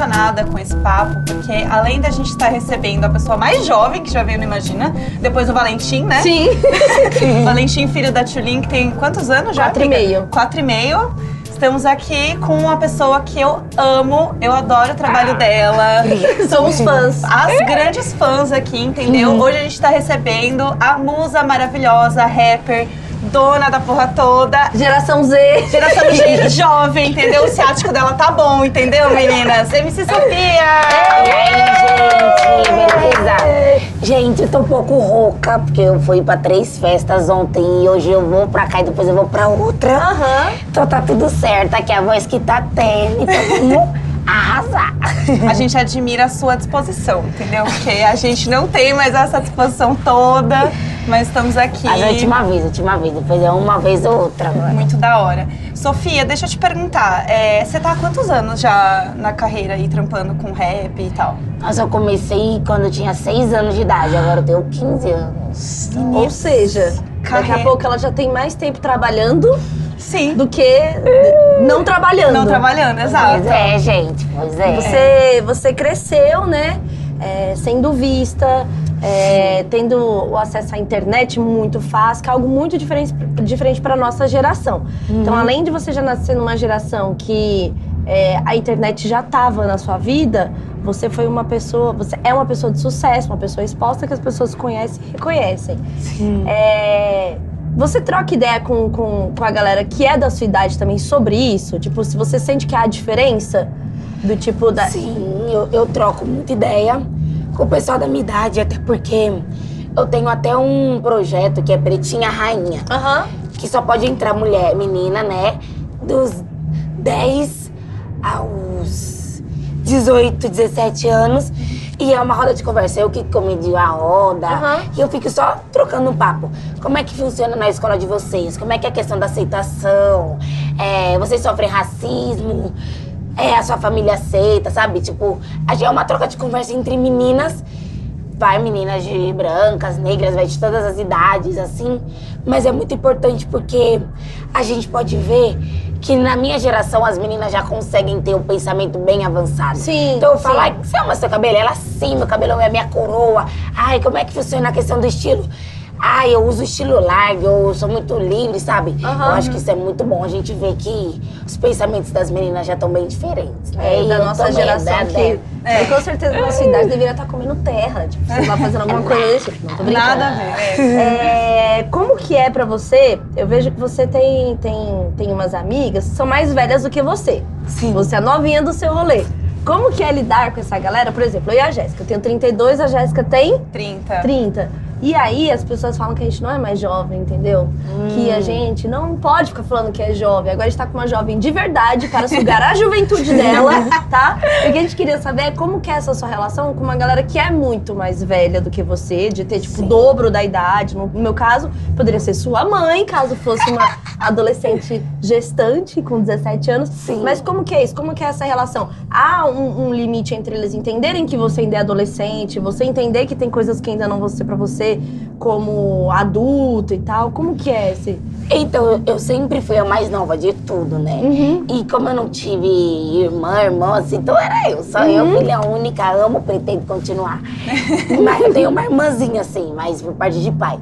emocionada com esse papo, porque além da gente estar recebendo a pessoa mais jovem que já veio no Imagina, depois o Valentim, né? Sim. Valentim, filho da Tulin, que tem quantos anos já? Quatro e meio. Quatro e meio. Estamos aqui com uma pessoa que eu amo, eu adoro o trabalho dela. Somos fãs. As grandes fãs aqui, entendeu? Hoje a gente tá recebendo a musa maravilhosa, rapper, dona da porra toda. Geração Z. Geração G jovem, entendeu? O ciático dela tá bom, entendeu, meninas? MC Sofia! E aí, gente, beleza? Gente, eu tô um pouco rouca, porque eu fui pra três festas ontem e hoje eu vou pra cá e depois eu vou pra outra. Aham. Então tá tudo certo, aqui a voz que tá tendo, então vamos arrasar. A gente admira a sua disposição, entendeu? Porque a gente não tem mais essa disposição toda, mas estamos aqui. Mas a última vez, a última vez, depois é uma vez ou outra agora. Muito da hora. Sofia, deixa eu te perguntar, é, você tá há quantos anos já na carreira aí, trampando com rap e tal? Nossa, eu comecei quando eu tinha seis anos de idade, agora eu tenho 15 anos. Ou seja, daqui Carre- a pouco ela já tem mais tempo trabalhando Sim. do que não trabalhando. Não trabalhando, exato. Pois é, gente, pois é. Você, você cresceu, né? é, sendo vista, é, tendo o acesso à internet muito fácil, que é algo muito diferente, diferente para nossa geração. Então, além de você já nascer numa geração que é, a internet já estava na sua vida, você foi uma pessoa, você é uma pessoa de sucesso, uma pessoa exposta que as pessoas conhecem e reconhecem. É, você troca ideia com, com, com a galera que é da sua idade também sobre isso? Tipo, se você sente que há diferença do tipo da. Sim, eu, eu troco muita ideia com o pessoal da minha idade, até porque eu tenho até um projeto que é Pretinha Rainha, Aham. que só pode entrar mulher, menina, né? Dos 10 aos 18, 17 anos. E é uma roda de conversa. Eu que comedio a roda. Aham. E eu fico só trocando um papo. Como é que funciona na escola de vocês? Como é que é a questão da aceitação? É, vocês sofrem racismo? É, a sua família aceita, sabe? Tipo, a gente é uma troca de conversa entre meninas. Vai meninas de brancas, negras, vai de todas as idades, assim. Mas é muito importante porque a gente pode ver que na minha geração as meninas já conseguem ter um pensamento bem avançado. Sim, Então eu falo, ai, você ama seu cabelo? Ela sim, meu cabelo é minha coroa. Ai, como é que funciona a questão do estilo? Ai, eu uso estilo largo, eu sou muito livre, sabe? Aham. Eu acho que isso é muito bom. A gente vê que os pensamentos das meninas já estão bem diferentes. né? É, E da eu nossa também, geração da- que, da- que com certeza na sua idade deveria estar comendo terra. Tipo, você lá fazendo alguma coisa desse tipo. Não tô brincando. Nada a ver. é. É, como que é pra você? Eu vejo que você tem, tem, tem umas amigas que são mais velhas do que você. Sim. Você é novinha do seu rolê. Como que é lidar com essa galera? Por exemplo, eu e a Jéssica. Eu tenho 32, a Jéssica tem 30. 30. E aí as pessoas falam que a gente não é mais jovem, entendeu? Que a gente não pode ficar falando que é jovem. Agora a gente tá com uma jovem de verdade para sugar a juventude dela, tá? E o que a gente queria saber é como que é essa sua relação com uma galera que é muito mais velha do que você, de ter, tipo, o dobro da idade. No meu caso, poderia ser sua mãe, caso fosse uma adolescente gestante com 17 anos. Sim. Mas como que é isso? Como que é essa relação? Há um, um limite entre eles entenderem que você ainda é adolescente, você entender que tem coisas que ainda não vão ser pra você como adulto e tal. Como que é esse? Então, eu- sempre fui a mais nova de tudo, né? Uhum. E como eu não tive irmã, irmão, assim, então era eu. Só eu, filha única, amo, pretendo continuar. mas eu tenho uma irmãzinha, assim, mas por parte de pai.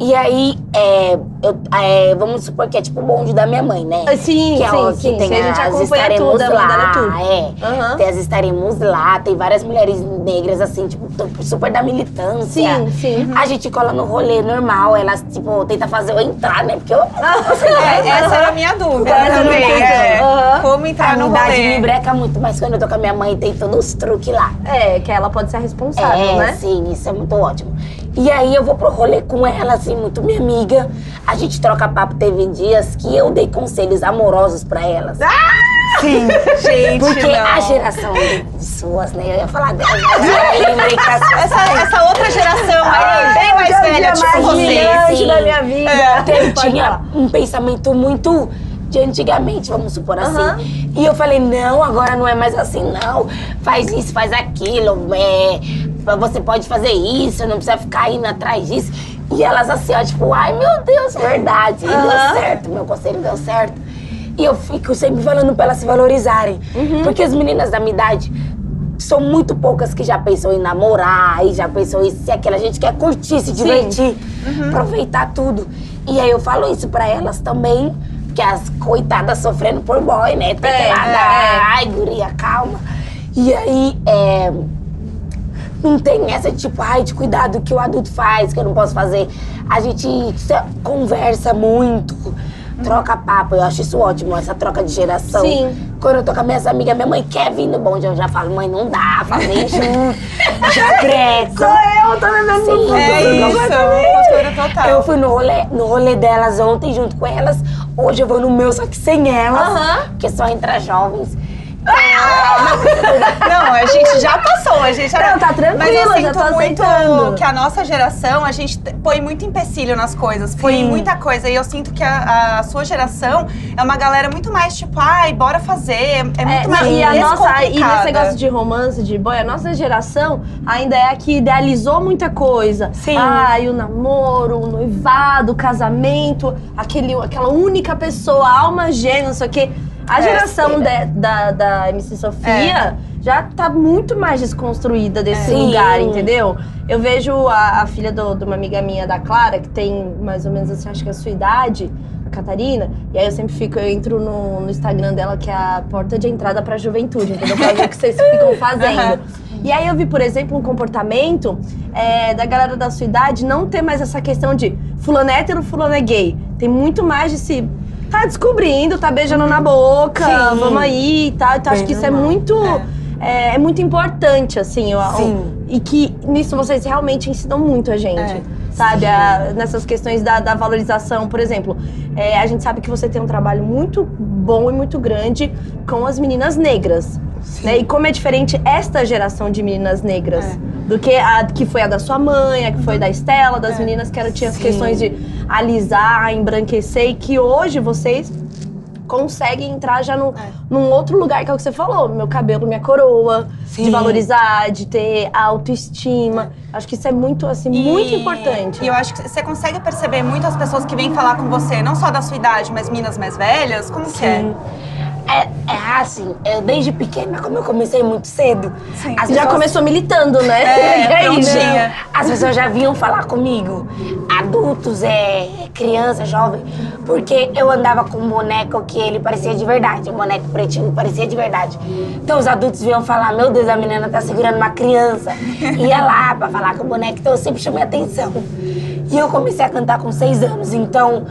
E aí, é, eu- é, vamos supor que é tipo o bonde da minha mãe, né? Sim, que é sim, o que sim. tem a as acompanha estaremos tudo, a dela lá, é tudo. é. Aham. Tem as estaremos lá, tem várias mulheres negras, assim, tipo, super da militância. Sim, sim. A gente cola no rolê normal, elas, tipo, tenta fazer eu entrar, né? Porque eu. É, essa era a minha dúvida Essa a também. é. Aham. Como entrar a no minha idade me rolê. breca muito, mas quando eu tô com a minha mãe, tem todos os truques lá. É, que ela pode ser a responsável, é, né? sim, isso é muito ótimo. E aí eu vou pro rolê com ela, assim, muito minha amiga. A gente troca papo, teve dias que eu dei conselhos amorosos pra elas. Sim, gente, Porque não. a geração de suas, né? Eu ia falar delas, mas eu lembrei que as Essa, essa outra geração aí, bem mais velha, tipo mais você. brilhante sim. da minha vida. Eu Pode tinha um pensamento muito de antigamente, vamos supor assim. Aham. E eu falei, não, agora não é mais assim, não. Faz isso, faz aquilo, é, você pode fazer isso, não precisa ficar indo atrás disso. E elas assim, ó, tipo, ai meu Deus, verdade, Aham. deu certo, meu conselho deu certo. E eu fico sempre falando pra elas se valorizarem. Uhum. Porque as meninas da minha idade são muito poucas que já pensam em namorar e já pensam em isso e aquilo. A gente quer curtir, se divertir, aproveitar tudo. E aí eu falo isso pra elas também, que as coitadas sofrendo por boy, né? Tem É, que lá é, dar, é. ai, guria, calma. E aí, é, não tem essa tipo, ai, de cuidado que o adulto faz, que eu não posso fazer. A gente conversa muito, troca papo. Eu acho isso ótimo, essa troca de geração. Sim. Quando eu tô com as minhas amigas, minha mãe quer vir no bonde, eu já falo, mãe, não dá, fazer junto. já breco. Sou eu, tô bebendo Sim. no É isso, cultura total. Eu fui no rolê, no rolê delas ontem junto com elas. Hoje eu vou no meu, só que sem elas. Aham. Porque só entra jovens. Não, a gente já passou, a gente já... Não, tá tranquilo, Mas eu já sinto tô muito aceitando. que a nossa geração, a gente põe muito empecilho nas coisas, põe Sim. muita coisa. E eu sinto que a, a sua geração é uma galera muito mais tipo, ai, bora fazer. É muito É, mais e a nossa, e nesse negócio de romance, de boy, a nossa geração ainda é a que idealizou muita coisa. Sim. Ai, o namoro, o noivado, o casamento, aquele, aquela única pessoa, alma gêmea, não sei o quê. A É, geração de- da, da MC Sofia já tá muito mais desconstruída desse É. lugar, Sim. entendeu? Eu vejo a, a filha do- de uma amiga minha, da Clara, que tem mais ou menos, assim, acho que a sua idade, a Catarina, e aí eu sempre fico, eu entro no, no Instagram dela, que é a porta de entrada pra juventude, entendeu? Pra ver o que vocês ficam fazendo. Aham. E aí eu vi, por exemplo, um comportamento é, da galera da sua idade não ter mais essa questão de fulano é hétero, fulano é gay. Tem muito mais de se. Tá descobrindo, tá beijando na boca, Sim. vamos aí e tal. Então acho que isso é muito. É, é muito importante, assim. eu- Sim. E que nisso vocês realmente ensinam muito a gente. É. Sabe? A- nessas questões da, da valorização, por exemplo. é, a gente sabe que você tem um trabalho muito bom e muito grande com as meninas negras. Né? E como é diferente esta geração de meninas negras É. do que a que foi a da sua mãe, a que foi da Estela, das É. meninas que eram, tinham as questões de alisar, embranquecer, e que hoje vocês conseguem entrar já num, É. num outro lugar, que é o que você falou, meu cabelo, minha coroa, de Sim. valorizar, de ter autoestima. Acho que isso é muito, assim, muito E- importante. E eu acho que você consegue perceber muito as pessoas que vêm falar com você, não só da sua idade, mas minas mais velhas. Como que é? É, é assim, eu desde pequena, como eu comecei muito cedo, Sim. as Já pessoas- começou militando, né? É, isso. prontinha. As pessoas já vinham falar comigo, adultos, é, criança, jovem, porque eu andava com um boneco que ele parecia de verdade, um boneco pretinho parecia de verdade. Então os adultos vinham falar, meu Deus, a menina tá segurando uma criança. Ia lá pra falar com o boneco, então eu sempre chamei atenção. E eu comecei a cantar com seis anos, então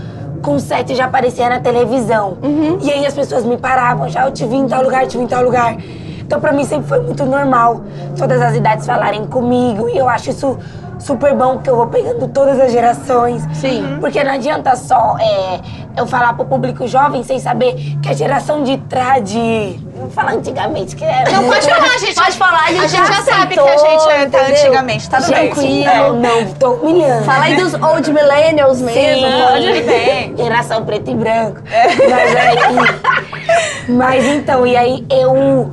com sete já aparecia na televisão. E aí as pessoas me paravam, já eu te vi em tal lugar, te vi em tal lugar. Então pra mim sempre foi muito normal todas as idades falarem comigo e eu acho isso super bom que eu vou pegando todas as gerações. Sim. Porque não adianta só é, eu falar pro público jovem sem saber que a geração de trás de. Vou falar antigamente, que era. Não, pode falar, gente. Pode falar, a gente, A gente já sabe que a aceitou, gente é- tá antigamente, tá tudo bem. tranquilo. É. Não, não, tô humilhando. Fala aí dos old millennials mesmo. Sim, pode. Bem. Geração preto e branco. Mas aí. Mas então, e aí eu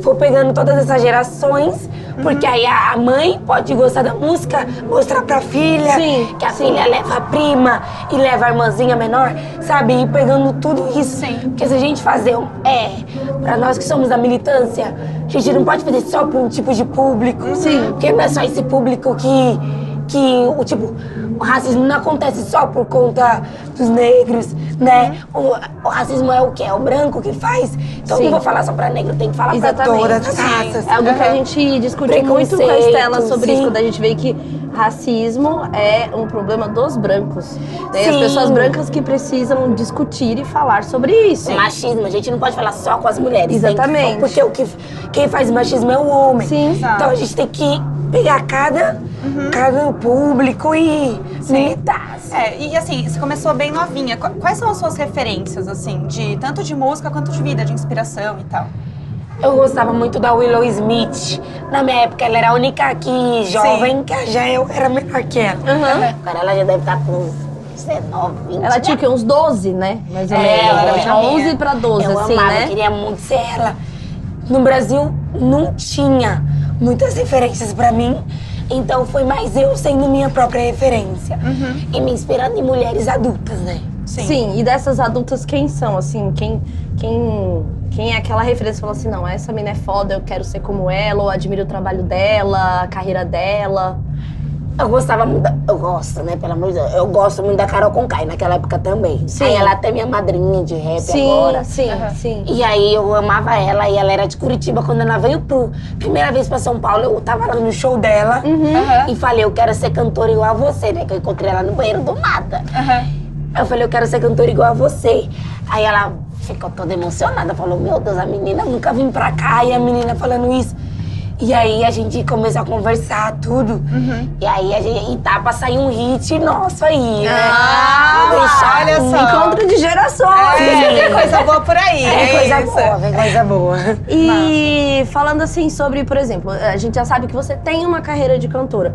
vou pegando todas essas gerações, porque aí a mãe pode gostar da música, mostrar pra filha, Sim, que a filha leva a prima e leva a irmãzinha menor, sabe? E pegando tudo isso. Sim. Porque se a gente fazer, um- é, pra nós que somos da militância, a gente não pode fazer só pra um tipo de público. Sim. Porque não é só esse público que, que o tipo, o racismo não acontece só por conta dos negros, né? O, o racismo é o quê? É o branco que faz. Então Sim. não vou falar só pra negro, tem que falar pra Exatamente. todas as Sim. raças. É algo que a gente discute muito com a Estela sobre sim. isso, quando a gente vê que racismo é um problema dos brancos. Né? As pessoas brancas que precisam discutir e falar sobre isso. Machismo, a gente não pode falar só com as mulheres. tem que- Exatamente. porque o que, quem faz machismo é o homem. Sim. Então a gente tem que pegar cada, cada público e militar. assim. É, e assim, você começou bem novinha. Qu- Quais são as suas referências, assim, de tanto de música quanto de vida, de inspiração e tal? Eu gostava muito da Willow Smith. Na minha época, ela era a única aqui jovem, que já eu era menor que ela. Aham. Agora ela já deve estar com uns 19, 20. Ela tinha o quê? Uns 12, né? Mais ou É, menos. ela Ela era tinha novinha. 11 pra 12, eu assim, amava, né? eu queria muito ser ela. No Brasil não tinha muitas referências pra mim, então foi mais eu sendo minha própria referência e me inspirando em mulheres adultas, né? Sim. e dessas adultas, quem são, assim? Quem, quem, quem é aquela referência que fala assim, não, essa mina é foda, eu quero ser como ela, ou admiro o trabalho dela, a carreira dela. Eu gostava muito, da, eu gosto, né, pelo amor de Deus, eu gosto muito da Carol Conkai naquela época também. Sim. Aí ela é até minha madrinha de rap sim, agora. sim, sim. E aí eu amava ela e ela era de Curitiba. Quando ela veio pro primeira vez pra São Paulo, eu tava lá no show dela Uhum. Aham. e falei, eu quero ser cantora igual a você, né? Que eu encontrei ela no banheiro do nada. Eu falei, eu quero ser cantora igual a você. Aí ela ficou toda emocionada, falou, meu Deus, a menina nunca vim pra cá. E a menina falando isso. E aí a gente começou a conversar tudo. E aí a gente, e tá pra sair um hit nosso aí, né? Ah, deixar olha um só. Encontro de gerações. É, tem coisa boa por aí. É coisa isso. boa, vem coisa boa. E falando assim sobre, por exemplo, a gente já sabe que você tem uma carreira de cantora.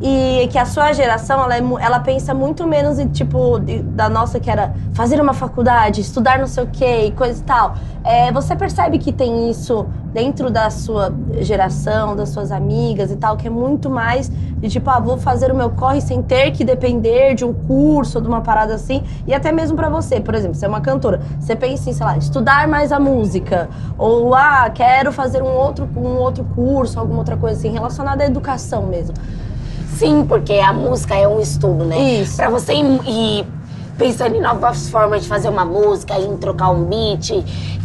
E que a sua geração, ela, é ela pensa muito menos em, tipo, da nossa, que era fazer uma faculdade, estudar não sei o quê e coisa e tal. É, você percebe que tem isso dentro da sua geração, das suas amigas e tal, que é muito mais de tipo, ah, vou fazer o meu corre sem ter que depender de um curso de uma parada assim. E até mesmo pra você, por exemplo, você é uma cantora, você pensa em, sei lá, estudar mais a música. Ou, ah, quero fazer um outro, um outro curso, alguma outra coisa assim, relacionada à educação mesmo. Sim, porque a música é um estudo, né? Isso. Pra você ir, ir pensando em novas formas de fazer uma música, em trocar um beat,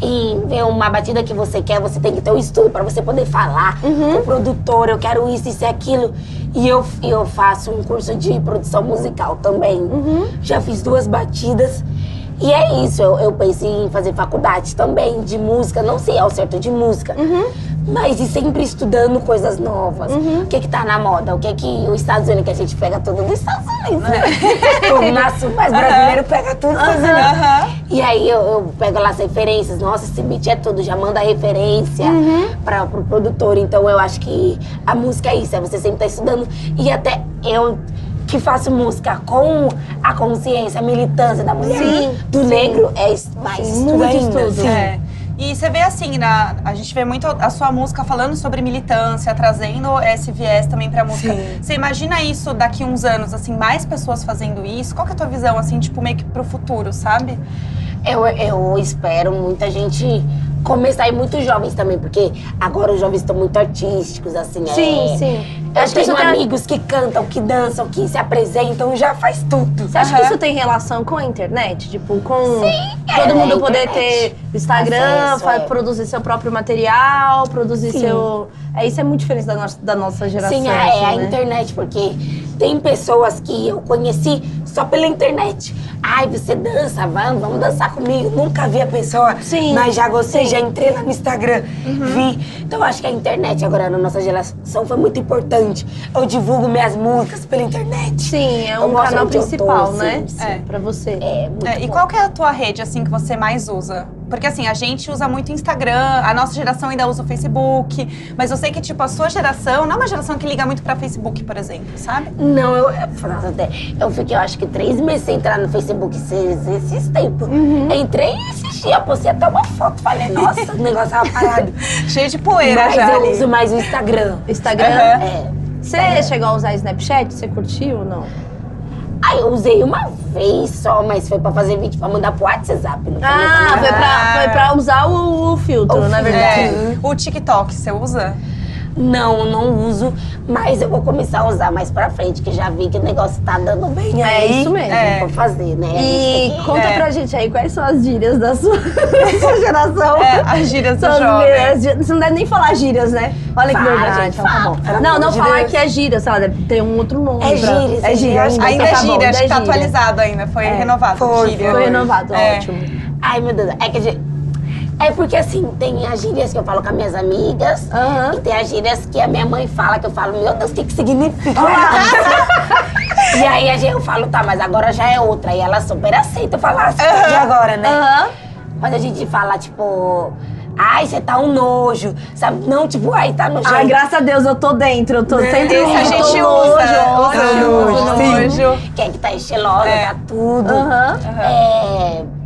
em ver uma batida que você quer, você tem que ter um estudo pra você poder falar Uhum. com o produtor, eu quero isso, isso e aquilo. E eu, eu faço um curso de produção musical também. Uhum. Já fiz duas batidas. E é isso, eu, eu pensei em fazer faculdade também de música, não sei ao certo de música, Uhum. Mas e sempre estudando coisas novas. O que que tá na moda? O que que os Estados Unidos, que a gente pega tudo dos Estados Unidos, né? o nosso mais brasileiro pega tudo dos Estados Unidos. E aí eu, eu pego lá as referências, nossa, esse beat é tudo, já manda referência para pro produtor. Então eu acho que a música é isso, é você sempre tá estudando. E até eu que faço música com a consciência, a militância da mulher, Sim, do sim. negro, é mais Sim, estudo muito ainda. estudo. É. E você vê assim, na, a gente vê muito a sua música falando sobre militância, trazendo esse viés também pra música. Sim. Você imagina isso daqui uns anos, assim, mais pessoas fazendo isso? Qual que é a tua visão, assim, tipo, meio que pro futuro, sabe? Eu, eu espero muita gente começar e muitos jovens também, porque agora os jovens estão muito artísticos, assim. Sim, é... sim. Eu Acho que tenho tem- amigos que cantam, que dançam, que se apresentam, já faz tudo. Você acha que Aham. isso tem relação com a internet? Tipo, com é, todo mundo a poder ter Instagram, Acesso, é. produzir seu próprio material, produzir Sim. seu. É, isso é muito diferente da nossa, da nossa geração. Sim, é, assim, é a né? internet, porque tem pessoas que eu conheci só pela internet. Ai, você dança, vamos, vamos dançar comigo. Nunca vi a pessoa, Sim, mas já gostei, sim. Uhum. já entrei lá no Instagram, vi. Então eu acho que a internet agora na nossa geração foi muito importante. Eu divulgo minhas músicas pela internet. Sim, é um canal eu tô, principal, sim, né? sim. É. Pra você. É, muito É, e bom. qual que é a tua rede, assim, que você mais usa? Porque, assim, a gente usa muito Instagram, a nossa geração ainda usa o Facebook, mas eu sei que, tipo, a sua geração não é uma geração que liga muito pra Facebook, por exemplo, sabe? Não, eu, nossa, até- eu fiquei, eu acho que três meses sem entrar no Facebook esses, esses tempos. Uhum. Entrei e assisti, eu postei até uma foto. Falei, nossa, o negócio tava parado. Cheio de poeira Mas já eu ali. uso mais o Instagram. Instagram. Aham. É. Você chegou a usar Snapchat? Você curtiu ou não? Aí eu usei uma vez só, mas foi pra fazer vídeo pra mandar pro WhatsApp. Não foi Ah, foi não. pra, foi pra usar o, o filtro, O na verdade. É, o TikTok, você usa? Não, não uso, mas eu vou começar a usar mais pra frente, que já vi que o negócio tá dando bem É aí. isso mesmo. É. Vou fazer, né? E tem que- conta é. pra gente aí quais são as gírias da sua, da sua geração. É, as gírias do jovem. gírias- Você não deve nem falar gírias, né? Olha que verdade. gente, então tá bom. Não, não falar que é gíria, sei lá, deve ter um outro nome. É gíria, É é gíria ainda. Ainda é tá bom, gíria, acho que é tá atualizado ainda, foi É. renovado. Foi, gíria. Foi renovado, É. ótimo. Ai, meu Deus. É que a gente... É porque assim, tem as gírias que eu falo com as minhas amigas Aham. e tem as gírias que a minha mãe fala, que eu falo, meu Deus, o que que significa? e aí a gente, eu falo, tá, mas agora já é outra. E ela super aceita falar assim de agora, né? Aham. Quando a gente fala, tipo, Ai, você tá um nojo. Sabe? Não, tipo, ai, tá nojento. Ai, graças a Deus eu tô dentro. Eu tô sempre Esse a gente nojo, usa. nojo. Usa nojo, nojo. Quem que tá estilosa, É. tá tudo. Aham. É...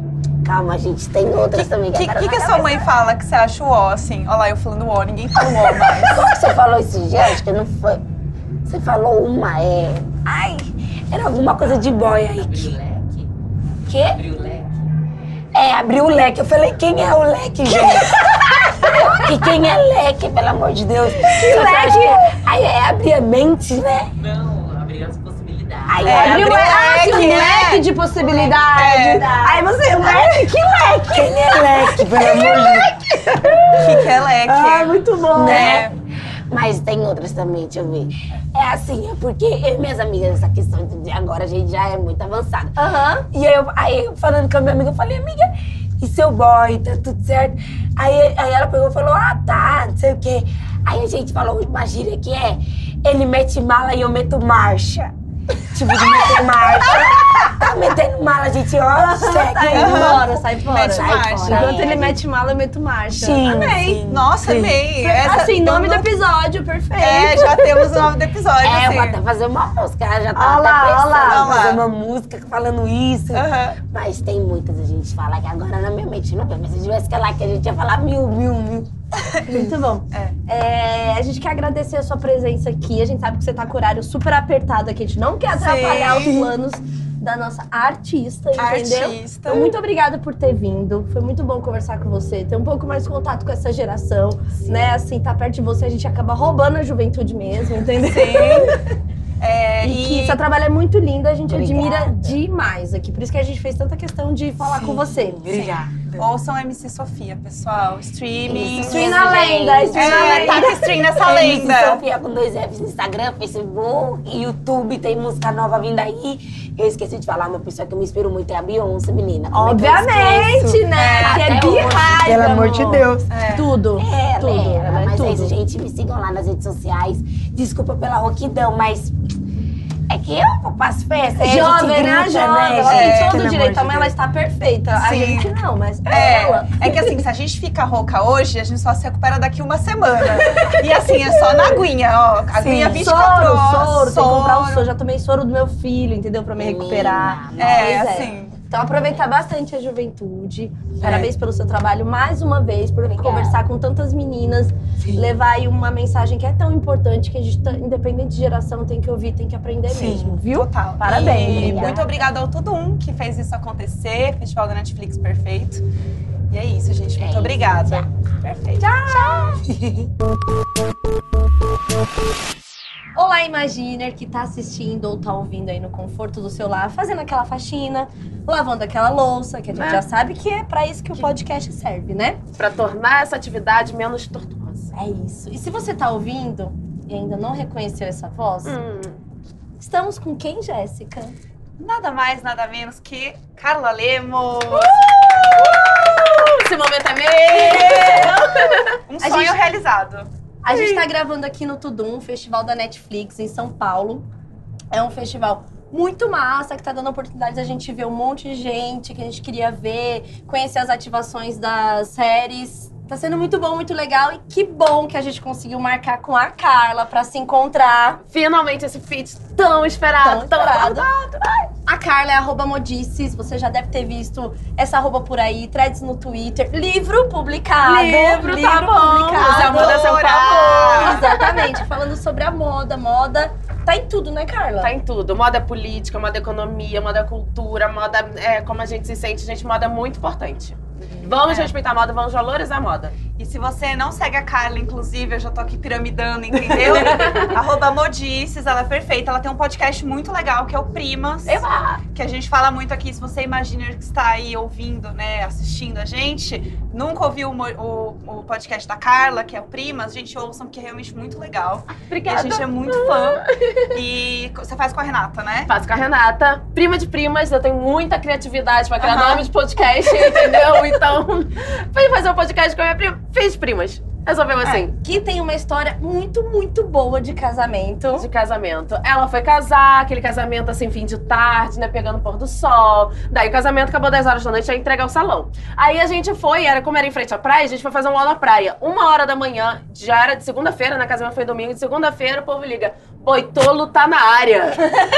Calma, gente, tem outras também. O que, que, que na a sua mãe fala que você acha o ó, assim? Olha lá, eu falando ó, ninguém fala o ó mais. Como que você falou esse dia? Acho que não foi. Você falou uma, é. Ai, era alguma coisa de boy aí. Que... Quê? Abriu o leque. É, abriu o leque. Eu falei, quem é o leque, gente? e quem é leque, pelo amor de Deus? Que leque? Aí é abrir a mente, né? Não, abriu. Aí É, é, Abriu abriu um leque, leque, um leque de possibilidades. É. Aí você, leque, que leque? Quem é leque, pelo amor de Deus? O que, que é leque? Ah, muito bom. né? Mas tem outras também, deixa eu ver. É assim, é porque eu e minhas amigas, essa questão de agora a gente já é muito avançada. Aham. E aí, eu, aí falando com a minha amiga, eu falei, amiga, e seu boy, tá tudo certo? Aí, aí ela pegou e falou, ah, tá, não sei o quê. Aí a gente falou uma gíria que é, ele mete mala e eu meto marcha. Tipo, de meter marcha. Tá metendo mala, a gente, ó, segue. Sai fora, sai fora. Mete Sai marcha. fora. Enquanto ele mete mala, eu meto marcha. Sim. Amei. sim. Nossa, Sim. amei. Essa- Assim, nome do episódio, perfeito. É, já temos o nome do episódio, É, eu assim. vou até fazer uma música, ela já tá Olha até lá, pensando olha lá. em fazer uma música falando isso. Mas tem muitas, a gente fala que agora na minha mente não vem. Mas se tivesse que lá que a gente ia falar mil, mil, mil. Muito bom. É, a gente quer agradecer a sua presença aqui. A gente sabe que você tá com o horário super apertado aqui. A gente não quer atrapalhar Sim. os planos da nossa artista, entendeu? Artista. Então, muito obrigada por ter vindo. Foi muito bom conversar com você, ter um pouco mais de contato com essa geração, né? Assim, tá perto de você, a gente acaba roubando a juventude mesmo, entendeu? Sim. É, E que seu trabalho é muito lindo, a gente Obrigada. admira demais aqui. Por isso que a gente fez tanta questão de falar com você. Obrigada. Ouçam MC Sofia, pessoal. Streaming. Isso Stream na lenda, gente. stream na É, lenda. tá stream nessa MC lenda. Sofia com dois Fs no Instagram, Facebook, YouTube, tem música nova vindo aí. Eu esqueci de falar, uma pessoa que eu me inspiro muito é a Beyoncé, menina. Como é Obviamente, né? É, que é birraiva, Pelo amor de. Deus. É. Tudo. É, tudo. ela era, ela é mas tudo. é isso, gente. Me sigam lá nas redes sociais. Desculpa pela rouquidão, mas é que eu faço festa. a gente Jovem, né? grita, Jovem. Ela gente? tem É, todo o direito. amor A mãe, de ela está perfeita. A Sim. gente não, mas É, ela. é que assim, se a gente fica rouca hoje, a gente só se recupera daqui uma semana. E assim, é só na aguinha, ó. Aguinha 24 soro, horas. soro, tem que comprar o soro. Já tomei soro do meu filho, entendeu? Pra me recuperar. É, Pois assim. Então aproveitar bastante a juventude. Parabéns pelo seu trabalho mais uma vez, por Obrigada. conversar com tantas meninas, levar aí uma mensagem que é tão importante que a gente, tá- independente de geração, tem que ouvir, tem que aprender Sim, mesmo, viu? Total. Parabéns, E obrigada. muito obrigada ao Todo Um que fez isso acontecer. Festival da Netflix perfeito. E é isso, gente. Muito isso, obrigada. Perfeito. Olá, Imaginer, que tá assistindo ou tá ouvindo aí no conforto do seu lar, fazendo aquela faxina, lavando aquela louça, que a gente Né? já sabe que é pra isso que o podcast serve, né? Pra tornar essa atividade menos tortuosa. É isso. E se você tá ouvindo e ainda não reconheceu essa voz, Hum. estamos com quem, Jéssica? Nada mais, nada menos que Carla Lemos. Esse momento é meu! Um A sonho gente- realizado. A gente tá gravando aqui no Tudum, um festival da Netflix em São Paulo. É um festival muito massa, que tá dando oportunidade da gente ver um monte de gente que a gente queria ver, conhecer as ativações das séries. Tá sendo muito bom, muito legal. E que bom que a gente conseguiu marcar com a Carla pra se encontrar. Finalmente esse feat tão esperado, Tão tão, esperado. A Carla é arroba modices, você já deve ter visto essa arroba por aí, threads no Twitter, livro publicado. Livro, tá bom. Você é uma seu favor. Exatamente, falando sobre a moda. Moda tá em tudo, né, Carla? Tá em tudo. Moda política, moda economia, moda cultura, moda é, como a gente se sente. Gente, moda é muito importante. Vamos É. respeitar a moda, vamos valorizar a moda. E se você não segue a Carla, inclusive, eu já tô aqui piramidando, entendeu? Arroba Modices, ela é perfeita. Ela tem um podcast muito legal, que é o Primas. Eba! Que a gente fala muito aqui, se você imagina que está aí ouvindo, né, assistindo a gente, nunca ouviu o, o- o podcast da Carla, que é o Primas, gente, ouçam, porque é realmente muito legal. E a Obrigada. gente é muito fã. E você faz com a Renata, né? Faço com a Renata, prima de primas, eu tenho muita criatividade pra criar Aham. nome de podcast, entendeu? Então, fui fazer um podcast com a minha prima, fiz primas. Resolveu assim. Que tem uma história muito, muito boa de casamento. De casamento. Ela foi casar, aquele casamento assim, fim de tarde, né? Pegando o pôr do sol. Daí o casamento acabou 10 horas da noite, ia entregar o salão. Aí a gente foi, era como era em frente à praia, a gente foi fazer um aula na praia. Uma hora da manhã, já era de segunda-feira, né? Casamento foi domingo, de segunda-feira o povo liga. Boitolo tá na área.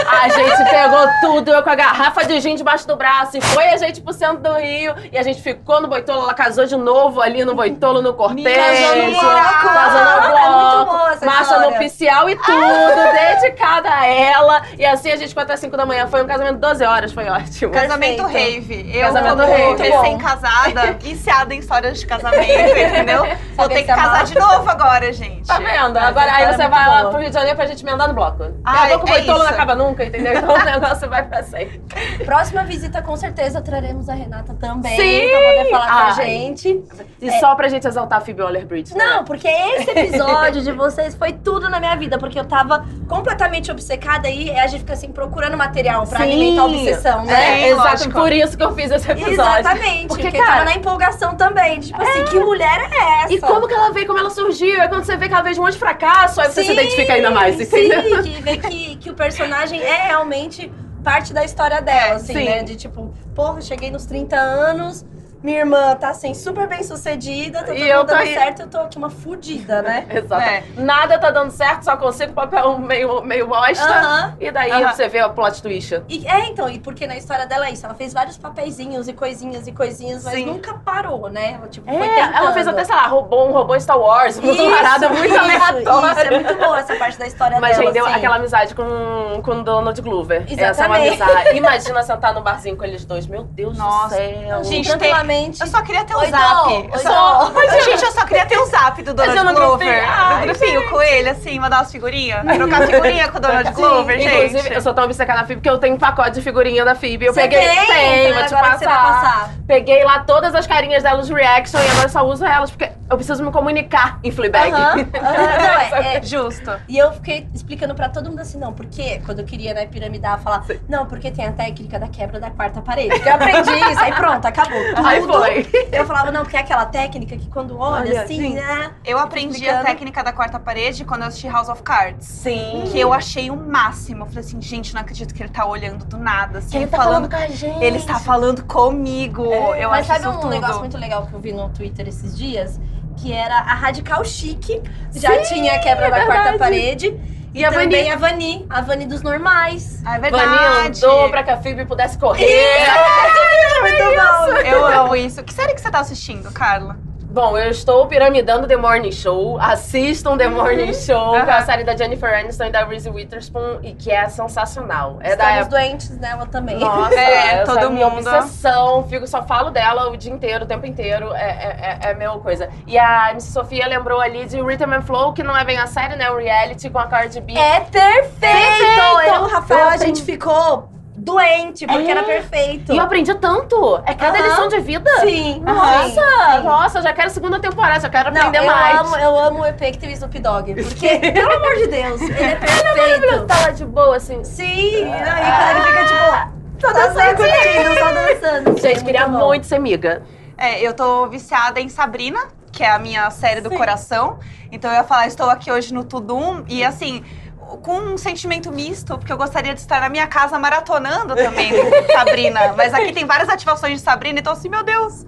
A gente pegou tudo, eu com a garrafa de gin debaixo do braço, e foi a gente pro centro do Rio, e a gente ficou no Boitolo, ela casou de novo ali no Boitolo, no cortejo. Casou no bloco. Casou no É bloco. essa Marcha história. nupcial e tudo, dedicada a ela. E assim a gente ficou até 5 da manhã. Foi um casamento de 12 horas, foi ótimo. Casamento Perfeito. rave. Eu, Casamento como rave. recém-casada, viciada em histórias de casamento, entendeu? Vou ter que casar de novo agora, gente. Tá vendo? Agora aí história você é vai lá pro Rio de Janeiro pra gente emendar no bloco. Ai, Acabou que o é boitolo não acaba nunca, entendeu? Então o negócio vai pra sempre. Próxima visita, com certeza, traremos a Renata também. Sim! Pra poder falar com a Ai. gente. E só pra gente exaltar a Phoebe Waller-Bridge, né? Não, porque esse episódio de vocês foi tudo na minha vida. Porque eu tava completamente obcecada e a gente fica assim, procurando material pra Sim. alimentar a obsessão, né? É, É, exato, lógico. por isso que eu fiz esse episódio. Exatamente. Porque, Porque, cara- tava na empolgação também. Tipo assim, que mulher é essa? E como que ela veio, como ela surgiu. Aí quando você vê que ela veio de um monte de fracasso, aí você se identifica ainda mais, entendeu? Sim, que vê que, que o personagem é realmente parte da história dela, assim, sim. né? De tipo, porra, cheguei nos 30 anos, minha irmã tá assim, super bem sucedida, tá E tudo eu dando aí. certo, eu tô aqui uma fudida, né? Exato. É. Nada tá dando certo, só consigo papel meio, meio bosta. Aham. E daí Aham. você vê o plot twist. E, é, então, e porque na história dela é isso, ela fez vários papeizinhos e coisinhas e coisinhas, mas Sim. nunca parou, né? Ela, tipo, foi É, ela fez até, sei lá, robô, um robô Star Wars, uma Isso, parada muito isso, aleatória. Isso, é muito boa essa parte da história Mas dela, rendeu assim. aquela amizade com, com o Donald Glover. Essa é uma Exatamente. amizade. Imagina sentar no barzinho com eles dois. Meu Deus Nossa. do céu. Gente, Tranquilamente. Eu só queria ter o Oi, zap. Eu Oi, só... Dó. Gente, eu só queria ter o zap do Donald Mas eu no Glover. grupinho. Ai, grupinho com ele, assim, mandar umas figurinhas. Trocar figurinha com o Donald Sim. Glover, gente. Inclusive, eu sou tão obcecada na Phoebe que eu tenho um pacote de figurinha da Phoebe. Eu Você peguei. tem? Tem, Então vou te passar. passar. Peguei lá todas as carinhas delas de reaction e agora eu só uso elas porque eu preciso me comunicar em Fleabag. Aham, aham. Não, é- é, Justo. E eu fiquei explicando pra todo mundo assim, não, porque quando eu queria, né, piramidar, falar, não, porque tem a técnica da quebra da quarta parede. Eu aprendi isso, aí pronto, acabou. Tudo. Aí foi. Eu falava, não, porque é aquela técnica que quando olha, Olha, assim, sim. né? Eu aprendi a técnica da quarta parede quando eu assisti House of Cards. Sim. Que eu achei o máximo. Eu falei assim, gente, não acredito que ele tá olhando do nada. Assim, Ele tá falando com a gente. Ele está falando comigo. eu Mas acho sabe um tudo. negócio muito legal que eu vi no Twitter esses dias? Que era a Radical Chique. Já tinha a quebra da quarta verdade. parede. E a também Vani. a Vani. A Vani dos normais. Ah, é Vani verdade. andou pra que a Phoebe pudesse correr. Muito bom. Eu amo isso. Que série que você tá assistindo, Carla? Bom, eu estou piramidando The Morning Show. Assistam The Morning Show, que é a série da Jennifer Aniston e da Reese Witherspoon, e que é sensacional. É da Estamos época. doentes nela também. Nossa, É, essa todo é a minha mundo. obsessão. Fico, só falo dela o dia inteiro, o tempo inteiro. É, é, é, é a mesma coisa. E a MC Sofia lembrou ali de Rhythm and Flow, que não é bem a série, né? O reality com a Cardi B. É perfeito! Perfeito! Eu Rafael, Eu a gente ficou doente, porque É. era perfeito. E eu aprendi tanto. É cada Aham. lição de vida. Sim, Nossa, sim. nossa, já quero segunda temporada, já quero Não, aprender eu mais. amo, eu amo o EP que teve o Snoop Dogg. Porque, pelo amor de Deus, ele é perfeito. Tá lá de boa, assim. Sim, aí quando ele fica tipo, só dançando, curtindo, só dançando. Gente, queria bom. muito ser amiga. É, eu tô viciada em Sabrina, que é a minha série do Sim. coração. Então eu ia falar, estou aqui hoje no Tudum e assim. Com um sentimento misto, porque eu gostaria de estar na minha casa maratonando também Sabrina. Mas aqui tem várias ativações de Sabrina, então assim, meu Deus,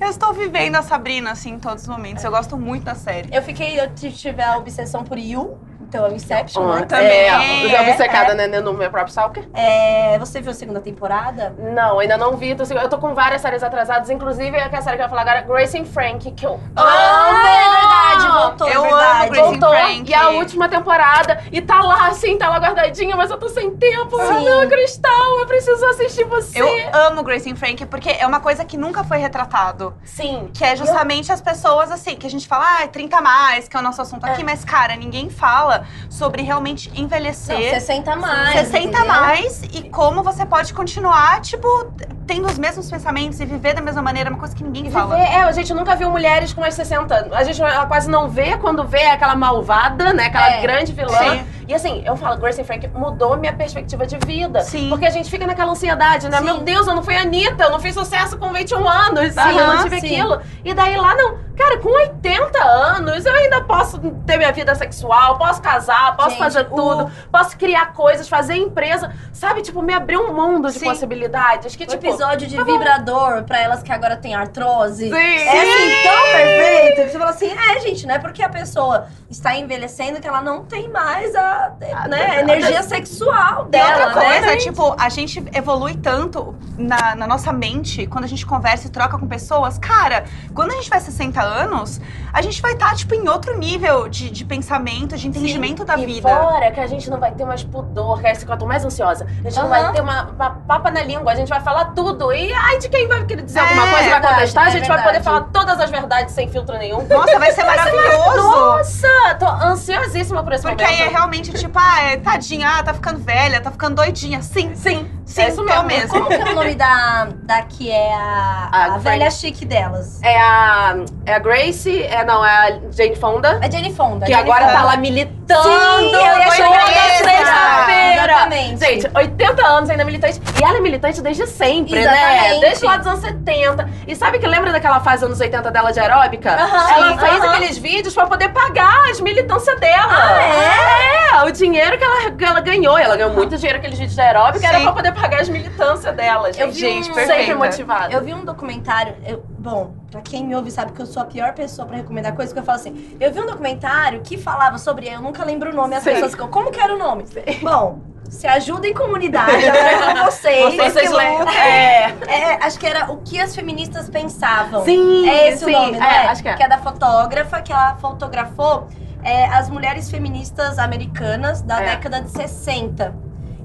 eu estou vivendo a Sabrina, assim, em todos os momentos. Eu gosto muito da série. Eu fiquei, eu tive a obsessão por You, então é o Inception, né? também. É, eu já vi É, né, no meu próprio Stalker. É, você viu a segunda temporada? Não, ainda não vi. Tô, eu tô com várias séries atrasadas, inclusive é a série que eu ia falar agora, Grace and Frank, que eu Ah, é verdade, voltou, Eu é amo verdade. Grace voltou. Frank. E a última temporada. E tá lá, assim, tá lá guardadinha, mas eu tô sem tempo. Sim. Não, Cristal, eu preciso assistir você. Eu amo Grace and Frank porque é uma coisa que nunca foi retratado. Sim. Que é justamente as pessoas, assim, que a gente fala, ah, 30 a mais, que é o nosso assunto aqui, mas, cara, ninguém fala sobre realmente Não, envelhecer. 60 mais. 60 a entendeu? mais e como você pode continuar, tipo, tendo os mesmos pensamentos e viver da mesma maneira, é uma coisa que ninguém E fala. viver- é, a gente nunca viu mulheres com mais 60 anos. A gente quase não vê quando vê aquela malvada, né? Aquela É. grande vilã. Sim. E assim, eu falo, Grace Frank mudou minha perspectiva de vida. Sim. Porque a gente fica naquela ansiedade, né? Sim. Meu Deus, eu não fui Anitta, eu não fiz sucesso com 21 anos, sabe? eu não Aham, tive sim. aquilo. E daí lá não. Cara, com 80 anos, eu ainda posso ter minha vida sexual, posso casar, posso Gente, fazer o- tudo, posso criar coisas, fazer empresa. Sabe, tipo, me abriu um mundo de Sim. possibilidades. Que, O tipo. episódio de vibrador pra elas que agora têm artrose. Sim. É assim, tão perfeito. Você fala assim, é, gente, não é porque a pessoa está envelhecendo que ela não tem mais a, né, a energia sexual E dela, outra coisa, né? tipo, a gente evolui tanto na, na nossa mente quando a gente conversa e troca com pessoas. Cara, quando a gente vai 60 anos, a gente vai estar, tipo, em outro nível de, de pensamento, de entendimento da e vida. fora que a gente não vai ter mais pudor, que é eu tô mais ansiosa. A gente não Aham. vai ter uma, uma papa na língua, a gente vai falar tudo. E ai de quem vai querer dizer alguma É, coisa e vai contestar, a é gente vai poder falar todas as verdades sem filtro nenhum. Nossa, vai ser maravilhoso! Nossa, tô ansiosíssima por esse Porque momento. aí é realmente tipo, ah, é, tadinha, ah, tá ficando velha, tá ficando doidinha. Sim, Sim, sim, é isso tô mesmo. Como que é o nome da, da que é a, A a velha chique delas? É a, é a Grace, é, não, é a Jane Fonda. A Jane Fonda. Que Jane agora Fonda. tá lá militando. Sim, eu ia sexta-feira. Exatamente. Gente, 80 anos ainda militante. E ela é militante desde sempre, né? Exatamente. Desde lá dos anos 70. E sabe que lembra daquela fase anos 80 dela de aeróbica? Aham, ela sim, fez aham. aqueles vídeos pra poder pagar as militâncias dela. Ah, é? É, o dinheiro que ela, que ela ganhou. Ela ganhou muito dinheiro aqueles vídeos de aeróbica. Era Sim. pra poder pagar as militâncias dela, Eu gente. vi Gente, um- perfeita. Sempre motivada. Eu vi um documentário, eu- bom, pra quem me ouve sabe que eu sou a pior pessoa pra recomendar coisas, que eu falo assim, eu vi um documentário que falava sobre, eu nunca lembro o nome, as Sim. pessoas ficam, como que era o nome? Bom, se ajuda em comunidade, agora é com vocês. Vocês leem. lutam. É. É, acho que era o que as feministas pensavam. Sim, É esse sim. o nome, não é, é? acho que é. Que é da fotógrafa, que ela fotografou é, as mulheres feministas americanas da É. década de 60.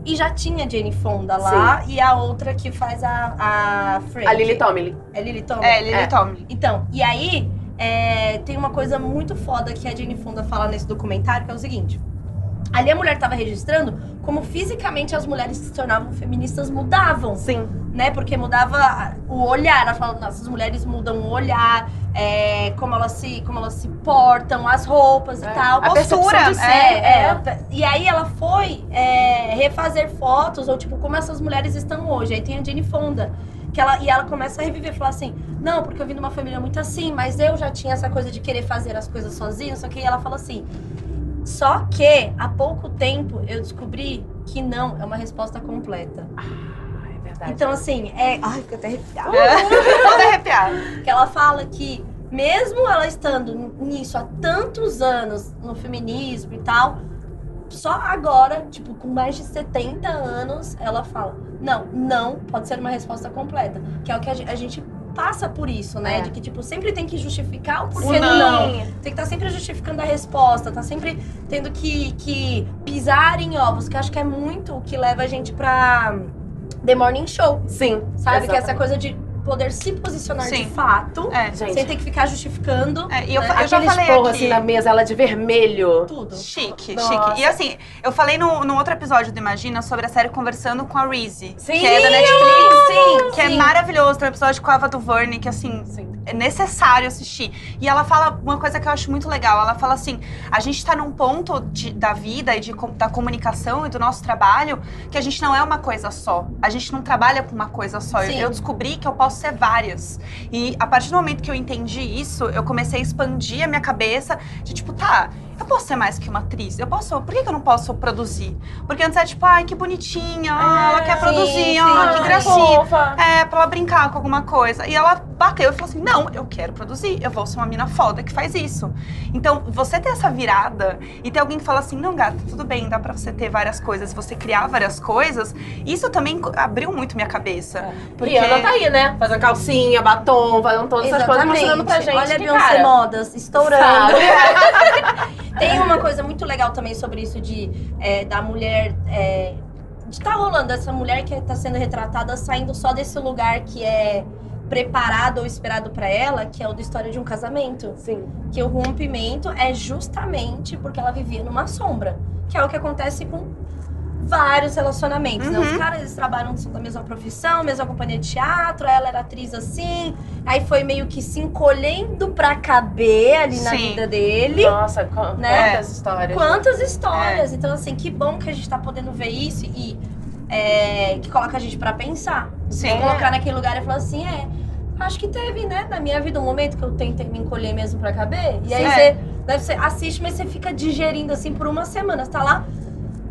E já tinha Jane Fonda lá, e a outra que faz a, a Frank. A Lily Tomlin. É Lily Tomlin? É, Lily É. Tomlin. Então, e aí, é, tem uma coisa muito foda que a Jane Fonda fala nesse documentário, que é o seguinte. Ali a mulher tava registrando como fisicamente as mulheres que se tornavam feministas mudavam Sim. né? Porque mudava o olhar. Ela fala, nossa, as mulheres mudam o olhar, é, como, elas se, como elas se portam, as roupas e É. tal. A Postura, de ser. É, é. E aí ela foi é, refazer fotos, ou tipo, como essas mulheres estão hoje. Aí tem a Jane Fonda. Que ela, e ela começa a reviver, falar assim, não, porque eu vim de uma família muito assim, mas eu já tinha essa coisa de querer fazer as coisas sozinha, só que aí ela fala assim, só que há pouco tempo eu descobri que não é uma resposta completa. Ah, verdade. Então, assim, é. Ai, fico até arrepiada. Toda arrepiada. Que ela fala que, mesmo ela estando nisso há tantos anos, no feminismo e tal, só agora, tipo, com mais de 70 anos, ela fala: não, não pode ser uma resposta completa. Que é o que a gen- a gente passa por isso, né? É. De que, tipo, sempre tem que justificar o porquê não. não. Tem que estar sempre justificando a resposta, tá sempre tendo que, que pisar em ovos, que acho que é muito o que leva a gente pra The Morning Show. Sim. Sabe? Que é essa exatamente. coisa de poder se posicionar de Sim. fato, É. Gente, sem ter que ficar justificando É, e eu, né? eu já falei esporro aqui. assim na mesa, ela de vermelho. tudo. Chique, Nossa. chique. E assim, eu falei no, no outro episódio do Imagina sobre a série Conversando com a Reese. Sim! Que é da Netflix. Sim, Que é maravilhoso. Tem um episódio com a Ava DuVernay que, assim, Sim. É necessário assistir. E ela fala uma coisa que eu acho muito legal. Ela fala assim, a gente tá num ponto de- da vida e de, da comunicação e do nosso trabalho que a gente não é uma coisa só. A gente não trabalha com uma coisa só. Eu, eu descobri que eu posso ser várias. E a partir do momento que eu entendi isso, eu comecei a expandir a minha cabeça de tipo, tá, eu posso ser mais que uma atriz? Eu posso. Por que, que eu não posso produzir? Porque antes é tipo, ai, que bonitinha, ah, ela quer sim, produzir, sim. ah, que gracinha. É, pra ela brincar com alguma coisa. E ela bateu e falou assim: não, eu quero produzir, eu vou ser uma mina foda que faz isso. Então, você ter essa virada e ter alguém que fala assim: não, gata, tudo bem, dá pra você ter várias coisas, você criar várias coisas, isso também abriu muito minha cabeça. Porque- E Ana tá aí, né? Fazendo calcinha, batom, fazendo todas essas coisas, mostrando pra gente. Olha a Beyoncé cara, Modas, estourando. Tem uma coisa muito legal também sobre isso de é, da mulher. É, de tá rolando essa mulher que tá sendo retratada saindo só desse lugar que é preparado ou esperado pra ela, que é o da história de um casamento. Sim. Que o rompimento é justamente porque ela vivia numa sombra. Que é o que acontece com vários relacionamentos. Né? Os Uhum. caras, eles trabalham são da mesma profissão, mesma companhia de teatro, ela era atriz assim. Aí foi meio que se encolhendo pra caber ali na Sim. vida dele. Nossa, qu- Né? quantas histórias. Quantas histórias! É. Então, assim, que bom que a gente tá podendo ver isso e é, que coloca a gente pra pensar. Sim. Se colocar naquele lugar e falar assim, é. Acho que teve, né, na minha vida um momento que eu tentei me encolher mesmo pra caber. E aí você, deve ser, assiste, mas você fica digerindo assim por uma semana. Você tá lá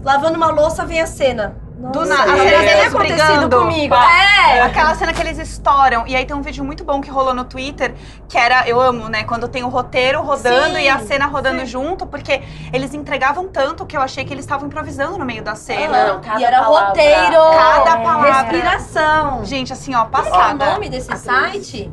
lavando uma louça, vem a cena. Do nada, já eles deve ter acontecido brigando. comigo. Pá. É! Aquela cena que eles estouram. E aí tem um vídeo muito bom que rolou no Twitter, que era, eu amo, né? Quando tem o roteiro rodando Sim, e a cena rodando sim. junto, porque eles entregavam tanto que eu achei que eles estavam improvisando no meio da cena. Não, cada e era palavra. roteiro, Cada palavra. respiração. Gente, assim, ó, Qual é o passada. nome desse site?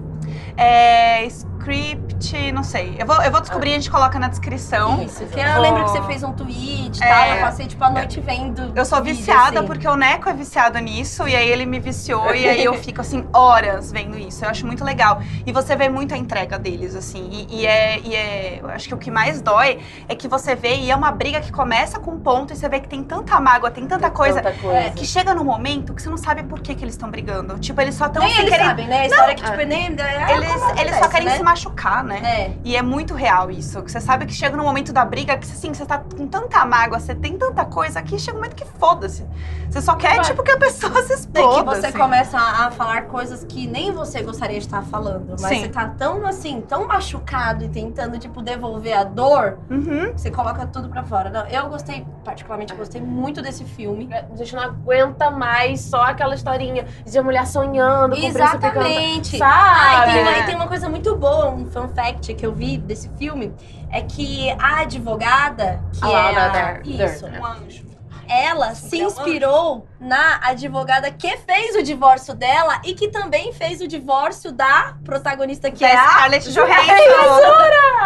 É. Script, não sei. Eu vou, eu vou descobrir e a gente coloca na descrição. Isso, que eu lembro que você fez um tweet e tal. É. Eu passei, tipo, a noite vendo. Eu sou vídeo, viciada assim. porque o Neco é viciado nisso e aí ele me viciou e aí eu fico assim horas vendo isso. Eu acho muito legal. E você vê muito a entrega deles assim. E, e é, e é, eu acho que o que mais dói é que você vê e é uma briga que começa com um ponto e você vê que tem tanta mágoa, tem tanta coisa Tanta coisa. que chega num momento que você não sabe por que, que eles estão brigando. Tipo, eles só estão Nem assim eles querendo. sabem, né? A história que, tipo, nem. é Eles, como eles só querem né? se machucar, né? É. E é muito real isso. Você sabe que chega no momento da briga que assim, você tá com tanta mágoa, você tem tanta coisa que chega um momento que foda-se. Você só quer, Vai. tipo, que a pessoa se exploda. que você assim. começa a, falar coisas que nem você gostaria de estar falando. Mas Sim. você tá tão assim, tão machucado e tentando, tipo, devolver a dor, Uhum. que você coloca tudo pra fora. Não, eu gostei, particularmente, gostei muito desse filme. A gente não aguenta mais só aquela historinha de a mulher sonhando com. Exatamente. Sabe? Ah, e tem, uma, É. e tem uma coisa muito boa, um fun fact que eu vi desse filme, é que a advogada, que A é a, Dern. isso, Dern. Um anjo. Ela se é inspirou na advogada que fez o divórcio dela e que também fez o divórcio da protagonista que Que é é a Scarlett Johansson.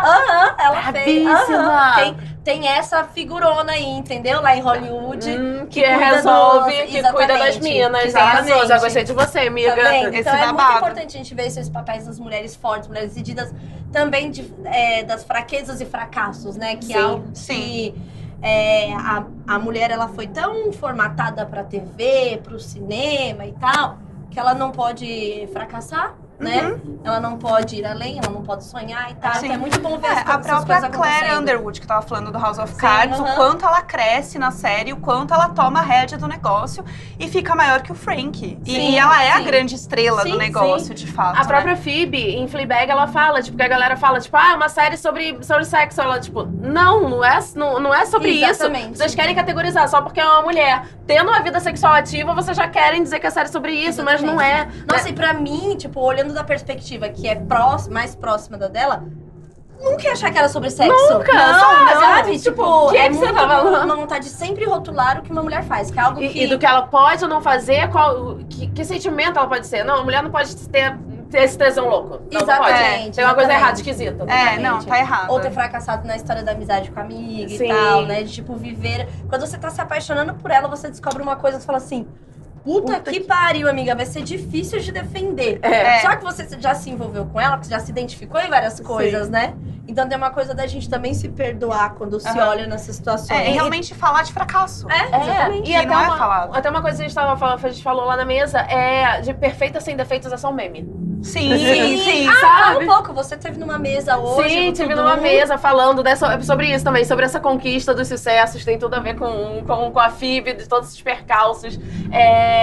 Aham, ela fez. Aham. Tem, tem essa figurona aí, entendeu? Lá em Hollywood. Hum, que, que resolve, dos- que cuida das minas. exatamente. Arrasou, já gostei de você, Tá amiga. vendo? Esse Então é muito importante a gente ver esses papéis das mulheres fortes, mulheres decididas, também de- é, das fraquezas e fracassos, né? Que Sim, é algo sim. É, a, a mulher ela foi tão formatada pra TV, pro cinema e tal, que ela não pode fracassar, né? Ela não pode ir além, ela não pode sonhar e tal. Sim. Então é muito bom ver É, essas a própria Claire. Underwood, que tava falando do House of Sim, Cards, aham. o quanto ela cresce na série, o quanto ela toma a rédea do negócio e fica maior que o Frank. E- Sim, e, ela é a sim. grande estrela Sim, do negócio, de fato. A né? própria Phoebe, em Fleabag, ela fala, tipo, que a galera fala, tipo, ah, é uma série sobre, sobre sexo. Ela, tipo, não, não é, não, não é sobre Exatamente. isso. Vocês querem categorizar só porque é uma mulher. Tendo uma vida sexual ativa, vocês já querem dizer que é série sobre isso, mas não é. Nossa, e pra mim, tipo, olhando da perspectiva que é mais próxima da dela, nunca ia achar que era sobre sexo. Nunca, não, sabe? sabe? Tipo, Tipo, que é que você muito tá uma vontade de sempre rotular o que uma mulher faz, que é algo que... E, e do que ela pode ou não fazer, qual, que, que sentimento ela pode ser. Não, a mulher não pode ter, esse tesão louco. Não, não pode. Exatamente, Tem uma coisa errada, esquisita. É, Exatamente. não, tá errado. Ou ter fracassado na história da amizade com a amiga Sim. e tal, né? De, tipo, viver... Quando você tá se apaixonando por ela, você descobre uma coisa, você fala assim... Puta, Puta que, pariu, amiga, vai ser difícil de defender. É. Só que você já se envolveu com ela, você já se identificou em várias coisas, né? Então tem uma coisa da gente também se perdoar quando se olha nessas situações. É, e realmente falar de fracasso. É, exatamente. E Que até, não é uma, falado. até uma coisa que a gente, tava falando, a gente falou lá na mesa é de perfeita sem defeitos é só um meme. Sim, sim, sim. Ah, sabe? um pouco. Você teve numa mesa hoje. Sim, tive numa mesa falando dessa, sobre isso também, sobre essa conquista dos sucessos, tem tudo a ver com, com, com a FIB, de todos esses percalços. É,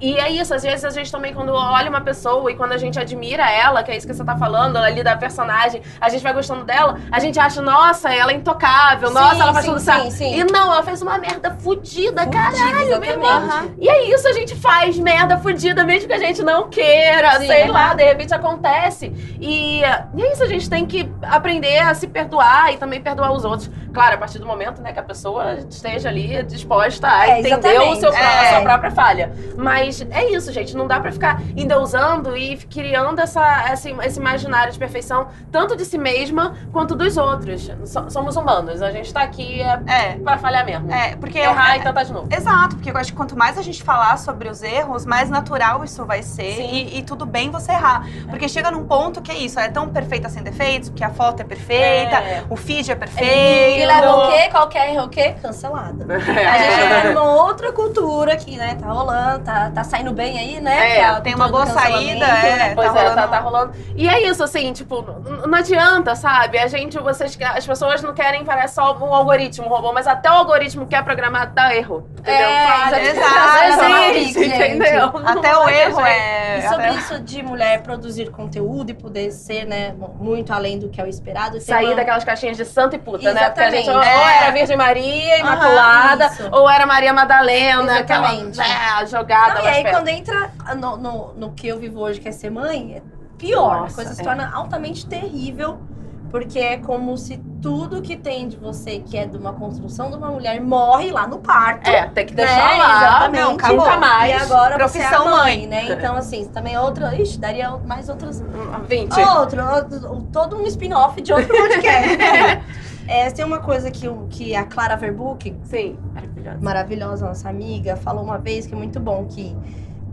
e é isso, às vezes a gente também, quando olha uma pessoa e quando a gente admira ela, que é isso que você tá falando, ali da personagem, a gente vai gostando dela, a gente acha, nossa, ela é intocável, Sim, nossa, ela faz sim, tudo sim, certo. sim. E não, ela fez uma merda fudida, caralho, meu irmão. exatamente. E é isso, a gente faz merda fudida, mesmo que a gente não queira, Sim, sei aham. lá, de repente acontece. E, e é isso, a gente tem que aprender a se perdoar e também perdoar os outros. Claro, a partir do momento né, que a pessoa esteja ali disposta a É, entender o seu, exatamente. a É. sua própria falha. Mas é isso, gente, não dá pra ficar endeusando e criando essa, esse, esse imaginário de perfeição, tanto de si mesma quanto dos outros. So- somos humanos, a gente tá aqui é, É, pra falhar mesmo. é, porque Errar é, e tentar de novo. Exato, porque eu acho que quanto mais a gente falar sobre os erros, mais natural isso vai ser e, e tudo bem você errar. Porque chega num ponto que é isso, é tão perfeita sem defeitos, porque a foto é perfeita, É. o feed é E perfeito. leva o quê? Qualquer erro o quê? Cancelado. A gente É. tá numa outra cultura aqui, né? Tá rolando, tá, tá saindo bem aí, né? É, a tem uma boa saída, é. Pois tá é, rolando- tá, tá rolando. E é isso, assim, tipo, não adianta, sabe? A gente, vocês, as pessoas não querem parece só um algoritmo robô, mas até o algoritmo que é programado dá erro. Entendeu? É, exato. Entendeu? Até o erro é. E sobre isso de mulher produzir conteúdo e poder ser, né, muito além do que é o esperado. Sair uma- daquelas caixinhas de santo e puta, né? Porque a gente ou, Exatamente. ou É. era Virgem Maria, Imaculada, isso. ou era Maria Madalena, aquela Exatamente. Né, jogada Não, e aí, pedras. quando entra no, no, no que eu vivo hoje, que é ser mãe, é pior. Nossa, a coisa se é. torna altamente terrível, porque é como se tudo que tem de você, que é de uma construção de uma mulher, morre lá no parto. É, tem que né? deixar lá. Exatamente. Não, acabou. Nunca mais. E agora Profissão você é mãe, mãe. né? Então, assim, também é outra. Ixi, daria mais outras. 20. Outro, outro- todo um spin-off de outro podcast. é, tem uma coisa que, o- que a Clara Verbuck, Sim, maravilhosa. maravilhosa nossa amiga, falou uma vez que é muito bom que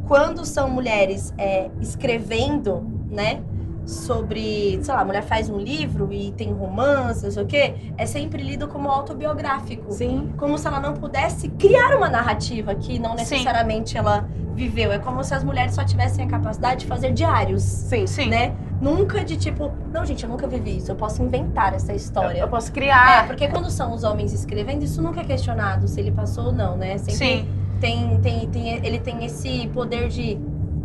quando são mulheres é, escrevendo, né? Sobre, sei lá, a mulher faz um livro e tem romance, não sei o quê, é sempre lido como autobiográfico. Sim. Como se ela não pudesse criar uma narrativa que não necessariamente ela viveu. É como se as mulheres só tivessem a capacidade de fazer diários. Sim. Sim. Né? Nunca de tipo, não, gente, eu nunca vivi isso, eu posso inventar essa história. Eu posso É, criar. porque quando são os homens escrevendo, isso nunca é questionado se ele passou ou não, né? Sempre Sim. tem, tem, tem, ele tem esse poder de,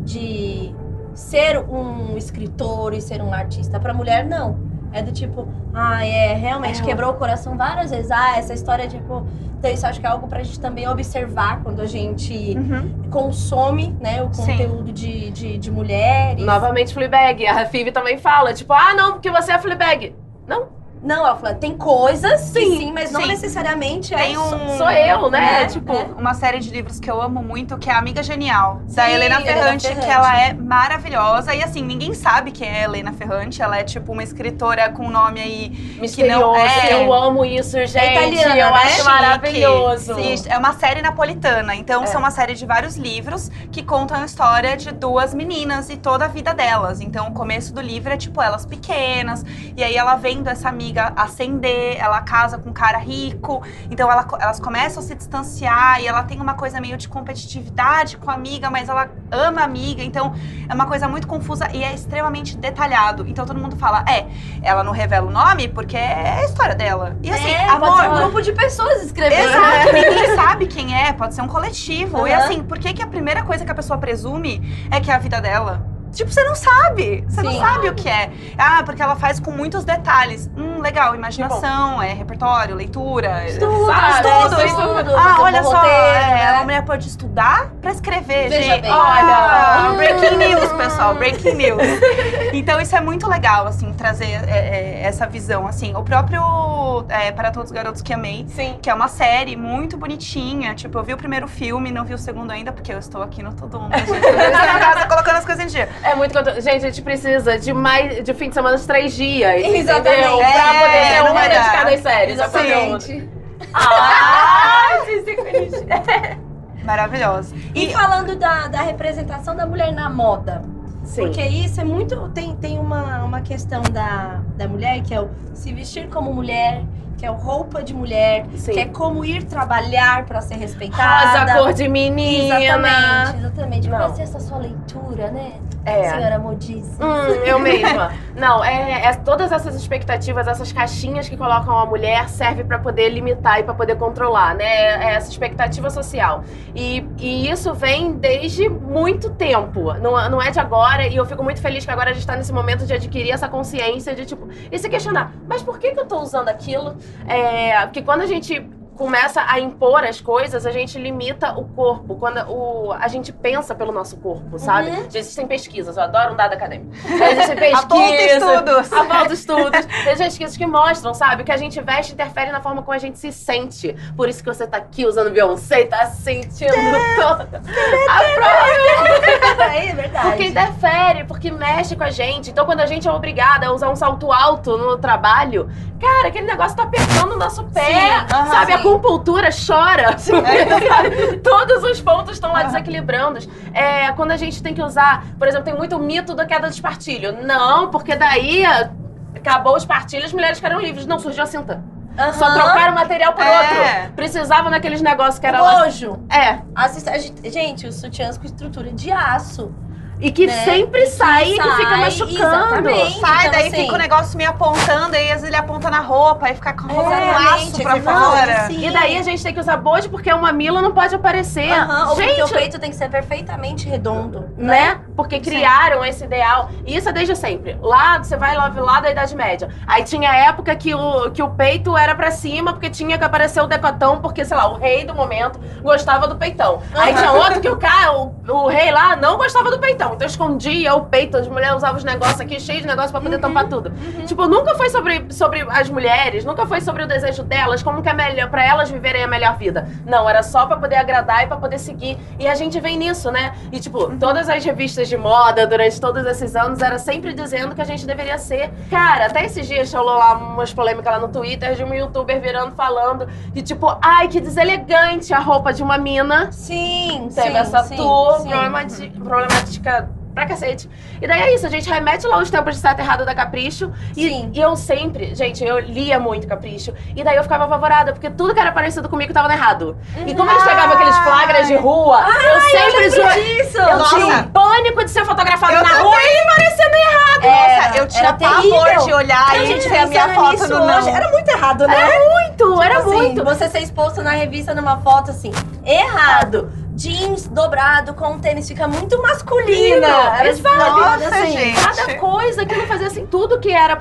de ser um escritor e ser um artista. Pra mulher, não. É do tipo, ah, é, realmente É. quebrou o coração várias vezes. Ah, essa história, tipo. Então, isso acho que é algo pra gente também observar quando a gente Uhum. consome, né, o Sim. conteúdo de, de, de mulheres. Novamente, Fleabag. A Phoebe também fala, tipo, ah, não, porque você é Fleabag. Não, ela fala, tem coisas, sim, Sim, sim mas não sim. necessariamente Tem é. um. Sou eu, né? É, tipo, é. Uma série de livros que eu amo muito, que é Amiga Genial, da Sim, Helena Helena Ferrante, Ferrante. que ela é maravilhosa. E assim, ninguém sabe quem é a Helena Ferrante. Ela é tipo uma escritora com nome aí. misterioso. é. Eu amo isso, gente. italiana, eu né? acho maravilhoso. Sim, é uma série napolitana. Então, É. são uma série de vários livros que contam a história de duas meninas e toda a vida delas. Então, o começo do livro é tipo elas pequenas. E aí, ela vendo essa amiga ascender, ela casa com um cara rico. Então, ela- elas começam a se distanciar. E ela tem uma coisa meio de competitividade com a amiga, mas ela ama a amiga. Então, é uma coisa muito confusa e é extremamente detalhado. Então, todo mundo fala, é, ela não revela o nome porque é a história dela. E assim, é, amor, pode ser um grupo de pessoas escrevendo. Exato, ninguém sabe quem é, pode ser um coletivo. E Aham. assim, por que, que a primeira coisa que a pessoa presume é que é a vida dela? Tipo, você não sabe. Você não Sim. sabe o que é. Ah, porque ela faz com muitos detalhes. Hum, legal, imaginação, é repertório, leitura. Estudo, estudo, estudo. estudo. Ah, olha só, é, né? a mulher pode estudar pra escrever, Veja gente. bem. Olha, Hum. breaking news, pessoal, breaking news. Então isso é muito legal, assim, trazer é, é, essa visão, assim. O próprio é, Para Todos os Garotos que Amei, Sim. que é uma série muito bonitinha. Tipo, eu vi o primeiro filme, não vi o segundo ainda, porque eu estou aqui no Todo Mundo, gente. Eu estou na casa colocando as coisas em dia. É muito conteúdo. Gente, a gente precisa de mais de fim de semana de três dias. Exatamente. Entendeu? pra É, poder ter não uma de cada série. Exatamente. Ah, Maravilhosa. E falando da, da representação da mulher na moda. sim. Porque isso é muito. Tem, tem uma, uma questão da, da mulher que é o se vestir como mulher, que é roupa de mulher, Sim. que é como ir trabalhar pra ser respeitada. Rosa, cor de menina. Exatamente, exatamente. Não. Vai ser essa sua leitura, né? É. Senhora Modice. Hum, eu mesma. Não, é, é- todas essas expectativas, essas caixinhas que colocam a mulher serve pra poder limitar e pra poder controlar, né? É essa expectativa social. E, e isso vem desde muito tempo. Não, não é de agora. E eu fico muito feliz que agora a gente tá nesse momento de adquirir essa consciência de tipo e se questionar. Mas por que que eu tô usando aquilo? É, porque quando a gente começa a impor as coisas, a gente limita o corpo. Quando o, a gente pensa pelo nosso corpo, sabe? Uhum. Existem pesquisas, eu adoro um dado acadêmico. Existem pesquisas. Aponta estudos. Aponta estudos. Existem pesquisas que mostram, sabe? Que a gente veste interfere na forma como a gente se sente. Por isso que você tá aqui usando Beyoncé e tá sentindo toda a própria é verdade. porque interfere, porque mexe com a gente. Então, quando a gente é obrigada a usar um salto alto no trabalho, cara, aquele negócio tá apertando o nosso pé. Sim, sabe? A Sim. acupuntura chora. É. Todos os pontos estão lá desequilibrando. É, quando a gente tem que usar, por exemplo, tem muito mito da queda de espartilho. Não, porque daí acabou o espartilho, as mulheres ficaram livres. Não, surgiu a cinta. Só Aham. trocaram material por É. outro. Precisava naqueles negócios que era bojo. É. Assist- a gente- Gente, os sutiãs com estrutura de aço. E que Né? sempre E que sai e que fica sai, machucando. exatamente. Sai, Então, daí assim- fica o negócio me apontando, aí às vezes ele aponta na roupa, aí fica com a roupa Exatamente, laço pra fora. sim. E daí a gente tem que usar bojo porque uma mila não pode aparecer. Aham, ou porque gente, o peito tem que ser perfeitamente redondo, né? Porque criaram esse ideal. E isso é desde sempre. Lá, você vai lá, lá da Idade Média. Aí tinha época que o, que o peito era pra cima, porque tinha que aparecer o decotão, porque, sei lá, o rei do momento gostava do peitão. Aí tinha outro que o cara, o, o rei lá, não gostava do peitão. Então escondia o peito, as mulheres usavam os negócios aqui, cheios de negócios pra poder tampar tudo. Tipo, nunca foi sobre, sobre as mulheres, nunca foi sobre o desejo delas, como que é melhor, pra elas viverem a melhor vida. Não, era só pra poder agradar e pra poder seguir. E a gente vem nisso, né? E, tipo, todas as revistas de moda durante todos esses anos era sempre dizendo que a gente deveria ser. Cara, até esses dias rolou lá umas polêmicas lá no Twitter de um youtuber virando falando que, tipo, ai, que deselegante a roupa de uma mina. Sim, Teve sim, essa sim, tour sim. problemática pra cacete. E daí é isso, a gente remete lá os tempos de certo errado da Capricho. E, Sim. e eu sempre, gente, eu lia muito Capricho. E daí eu ficava apavorada, porque tudo que era parecido comigo tava no errado. E como eles pegavam aqueles flagras de rua, eu sempre lembro zoa- disso! Eu tinha Nossa. um pânico de ser fotografada Eu na rua e parecendo errado. Nossa, eu tinha era pavor de olhar A e gente ver a minha foto nisso no não. hoje, Era muito errado, né? Muito, era Assim, muito. Você ser exposto na revista numa foto assim, errado. Jeans dobrado com tênis fica muito masculina. Era Exato. foda, Nossa, assim. gente. Cada coisa que não fazia assim, tudo que era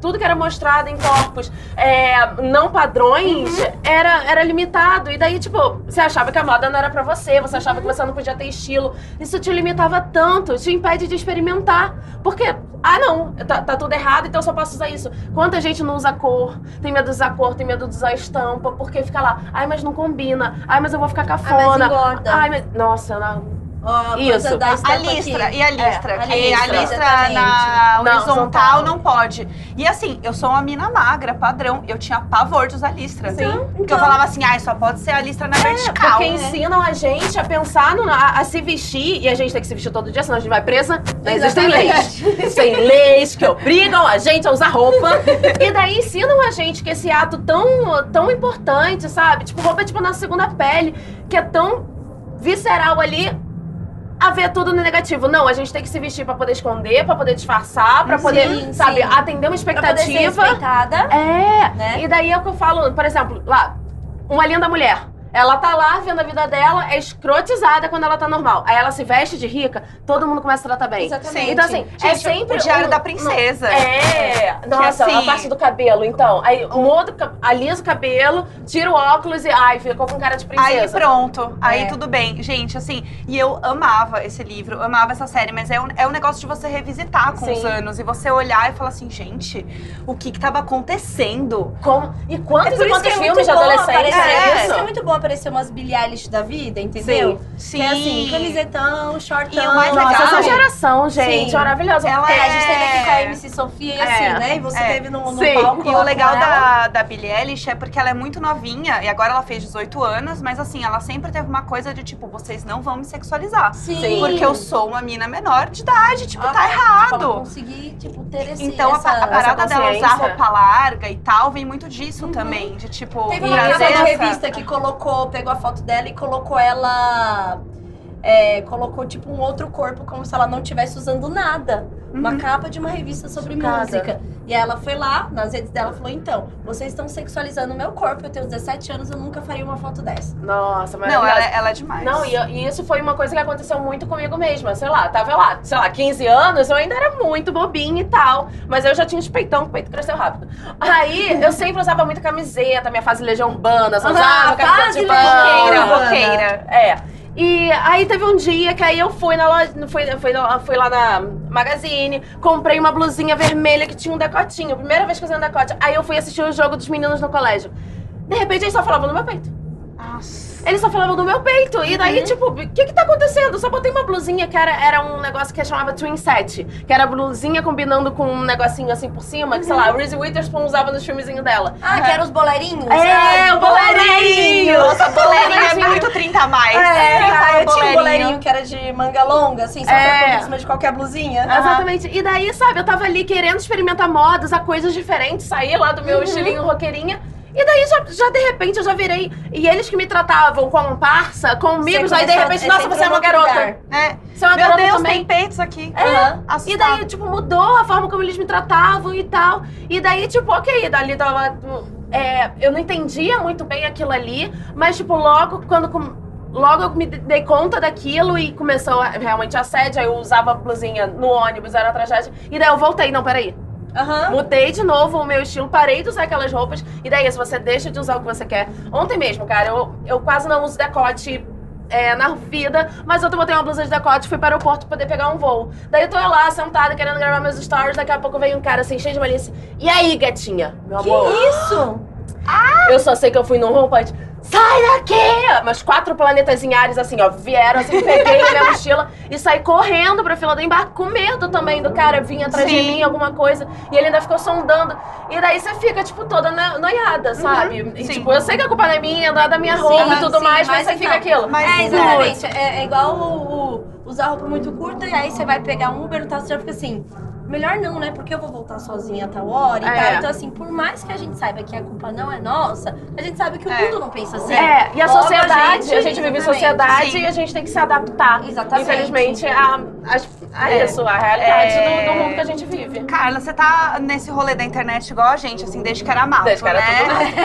tudo que era mostrado em corpos é, não padrões Uhum. era, era limitado. E daí, tipo, você achava que a moda não era pra você, você achava que você não podia ter estilo. Isso te limitava tanto, te impede de experimentar. Porque, ah não, tá, tá tudo errado, então eu só posso usar isso. Quanta gente não usa cor, tem medo de usar cor, tem medo de usar estampa, porque fica lá, ai, mas não combina, ai, mas eu vou ficar cafona. engorda. Ai, mas. Nossa, não. A Isso. A listra, aqui. e a listra, É, a que listra, a listra exatamente. na Na horizontal horizontal. não pode. E assim, eu sou uma mina magra, padrão, eu tinha pavor de usar listra. Sim. Porque eu falava assim, ai, só pode ser a listra na vertical. Porque ensinam a gente a pensar, no, a, a se vestir, e a gente tem que se vestir todo dia, senão a gente vai presa. Não existem leis. Existem leis que obrigam a gente a usar roupa. e daí ensinam a gente que esse ato tão, tão importante, sabe? Tipo, roupa é tipo a nossa segunda pele, que é tão visceral ali. A ver tudo no negativo. Não, a gente tem que se vestir pra poder esconder, pra poder disfarçar, pra Sim, poder, sabe, sim. atender uma Pra poder ser expectativa. respeitada. É, Né? e daí é o que eu falo, por exemplo, lá, uma linda mulher. Ela tá lá vendo a vida dela, é escrotizada quando ela tá normal. Aí ela se veste de rica, todo mundo começa a tratar bem. Exatamente. Então, assim, é Gente, sempre. o diário um- da princesa. É, nossa, assim- a parte do cabelo, então. Aí muda, alisa o cabelo, tira o óculos e, ai, ficou com cara de Aí princesa. pronto, aí É. tudo bem. Gente, assim, e eu amava esse livro, amava essa série, mas é um, é um negócio de você revisitar com Sim. os anos e você olhar e falar assim, gente, o que que tava acontecendo? Como- E quantos É e quantos é filmes muito de adolescente é é, isso é muito bom aparecer umas Billie Eilish da vida, entendeu? Sim. Que é assim, camisetão, shortão. E o mais Nossa, legal- essa geração, gente, Sim. maravilhosa. Ela É, a gente teve aqui É. com a MC Sofia e assim, É, né? E você é. teve no, no Sim. palco. E o legal da, da Billie Eilish é porque ela é muito novinha, e agora ela fez 18 anos, mas assim, ela sempre teve uma coisa de tipo, vocês não vão me sexualizar. Sim. Porque eu sou uma mina menor de idade, tipo, Ah, tá Tipo, errado. conseguir, tipo, ter esse, Então a, essa... a parada dela usar roupa larga e tal vem muito disso também. De tipo, Teve uma essa- revista que colocou, pegou a foto dela e colocou ela. é, colocou tipo um outro corpo, como se ela não estivesse usando nada. Uma Uhum. capa de uma revista sobre Chocada. música. E ela foi lá, nas redes dela, falou: então, vocês estão sexualizando o meu corpo, eu tenho 17 anos, eu nunca faria uma foto dessa. Nossa, Não, maravilhosa. ela, ela é demais. Não, e, e isso foi uma coisa que aconteceu muito comigo mesma. Sei lá, tava lá, sei lá, 15 anos, eu ainda era muito bobinha e tal. Mas eu já tinha os peitão, o peito cresceu rápido. Aí eu sempre usava muita camiseta, minha fase Legião Urbana, só Ah, usava camiseta fase de boqueira. É. E aí teve um dia que aí eu fui na loja, fui, fui, fui lá na Magazine, comprei uma blusinha vermelha que tinha um decotinho. Primeira vez que eu usei um decote. Aí eu fui assistir o jogo dos meninos no colégio. De repente eles só falavam no meu peito. Nossa. Eles só falavam do meu peito. E daí, tipo, o que que tá acontecendo? Eu só botei uma blusinha que era, era um negócio que chamava twin set. Que era blusinha combinando com um negocinho assim por cima. Que, sei lá, a Reese Witherspoon usava nos filmezinhos dela. Ah, que eram os boleirinhos? É, Ah, o boleirinho! Nossa, boleirinho é muito 30 a mais. É, fala eu tinha um boleirinho que era de manga longa, assim, só É. por cima de qualquer blusinha. Exatamente. E daí, sabe, eu tava ali querendo experimentar modas, usar coisas diferentes, sair lá do meu estilinho roqueirinha. E daí, já, já de repente, eu já virei. E eles que me tratavam como parça, comigo, aí de repente, você nossa, você é uma garota. lugar. É. Você é uma Meu garota Deus, também. tem peitos aqui. É. E daí, tipo, mudou a forma como eles me tratavam e tal. E daí, tipo, ok, dali tava. é, eu não entendia muito bem aquilo ali, mas, tipo, logo quando. Logo eu me dei conta daquilo e começou a- realmente assédio. Aí eu usava blusinha no ônibus, era tragédia. E daí eu voltei, não, peraí. Aham. Mudei de novo o meu estilo, parei de usar aquelas roupas. E daí, se você deixa de usar o que você quer. Ontem mesmo, cara, eu, eu quase não uso decote é, na vida, mas ontem eu botei uma blusa de decote e fui para o aeroporto poder pegar um voo. Daí eu tô lá, sentada, querendo gravar meus stories, daqui a pouco veio um cara assim, cheio de malícia. E aí, gatinha? Meu amor. Isso? Eu só sei que eu fui num rompante. Sai daqui! Meus quatro planetas em Ares, assim, ó, vieram, assim, peguei minha mochila e saí correndo pra fila do embarque, com medo também do cara vir atrás de Sim. mim, alguma coisa. E ele ainda ficou sondando. E daí você fica, tipo, toda no- noiada, sabe? E, sim. tipo, eu sei que a culpa não é minha, não é da minha roupa e tudo mais, mas, mas você fica então, aquilo. mas- é, exatamente. É, é igual o, o- usar roupa muito curta e aí você vai pegar um Uber e tal, você já fica assim. Melhor não, né? Porque eu vou voltar sozinha a tal hora e É. tal. Então, assim, por mais que a gente saiba que a culpa não é nossa, a gente sabe que o É. mundo não pensa assim. É, e a Logo, sociedade, a gente, vive em sociedade Sim. e a gente tem que se adaptar. Exatamente. Infelizmente, a, a, a É. isso, a realidade É. do, do mundo que a gente vive. Carla, você tá nesse rolê da internet igual a gente, assim, desde que era mato, Desde que era né?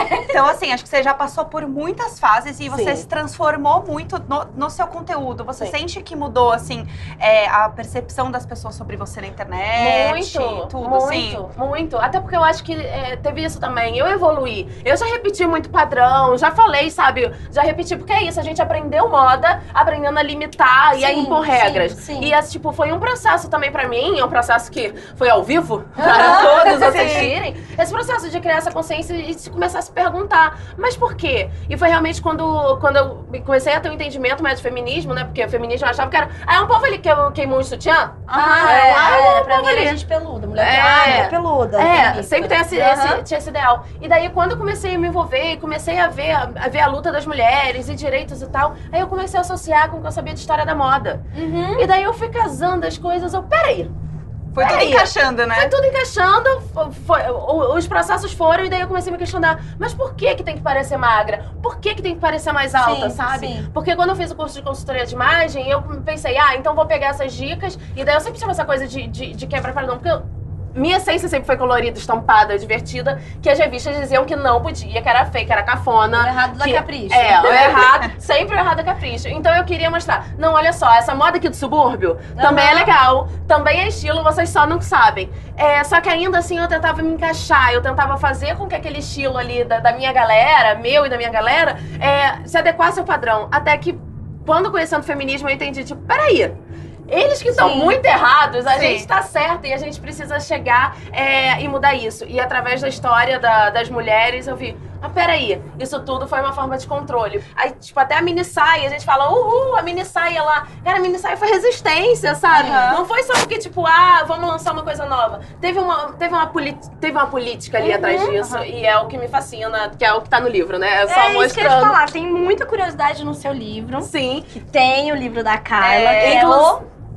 tudo Então, assim, acho que você já passou por muitas fases e você Sim. se transformou muito no, no seu conteúdo. Você Sim. sente que mudou, assim, é, a percepção das pessoas sobre você na internet? Muito, tudo, muito, assim? muito. Até porque eu acho que é, teve isso também. Eu evoluí. Eu já repeti muito padrão, já falei, sabe? Já repeti, porque é isso, a gente aprendeu moda, aprendendo a limitar e a Sim, impor sim, regras. sim. E esse, tipo, foi um processo também pra mim, é um processo que foi ao vivo, para todos assistirem. Esse processo de criar essa consciência e se começar a se perguntar, mas por quê? E foi realmente quando, quando eu comecei a ter um entendimento mais de feminismo, né? Porque o feminismo eu achava que era. Ah, é um povo ali que queimou um sutiã? Ah, é, é, ah, é, pra mim vamos ali. gente peluda. Mulher É. é. ah, mulher peluda. É, sempre tem esse, Aham. esse- tinha esse ideal. E daí, quando eu comecei a me envolver e comecei a ver, a ver a luta das mulheres e direitos e tal, aí eu comecei a associar com o que eu sabia de história da moda. Uhum. E daí eu fui casando as coisas, eu, peraí, Foi tudo Peraí. encaixando, né? foi tudo encaixando, fo- foi- os processos foram, e daí eu comecei a me questionar, mas por que que tem que parecer magra? Por que que tem que parecer mais alta, Sim, sabe? sim. Porque quando eu fiz o curso de consultoria de imagem, eu pensei, ah, então vou pegar essas dicas, e daí eu sempre tinha essa coisa de, de, de quebra padrão, porque eu- minha essência sempre foi colorida, estampada, divertida, que as revistas diziam que não podia, que era fake, que era O cafona. errado da que- capricho. É, o errado, sempre o errado é capricho. Então eu queria mostrar, não, olha só, essa moda aqui do subúrbio também é legal, também é estilo, vocês só não sabem. É, só que ainda assim eu tentava me encaixar, eu tentava fazer com que aquele estilo ali da, da minha galera, meu e da minha galera, é, se adequasse ao padrão. Até que, quando conhecendo o feminismo, eu entendi, tipo, peraí. Eles que estão muito errados, a Sim. gente tá certo e a gente precisa chegar é, e mudar isso. E através da história da- das mulheres, eu vi, ah, peraí, isso tudo foi uma forma de controle. Aí, tipo, até a mini saia, a gente fala, uhul, a mini saia lá. Cara, a mini saia foi resistência, sabe? Aham. Não foi só porque, tipo, ah, vamos lançar uma coisa nova. Teve uma, teve uma, teve uma política ali atrás disso, e é o que me fascina, que é o que tá no livro, né? É só É isso que eu ia te mostrando. falar. Tem muita curiosidade no seu livro. Sim, Que tem o livro da Carla. É, que é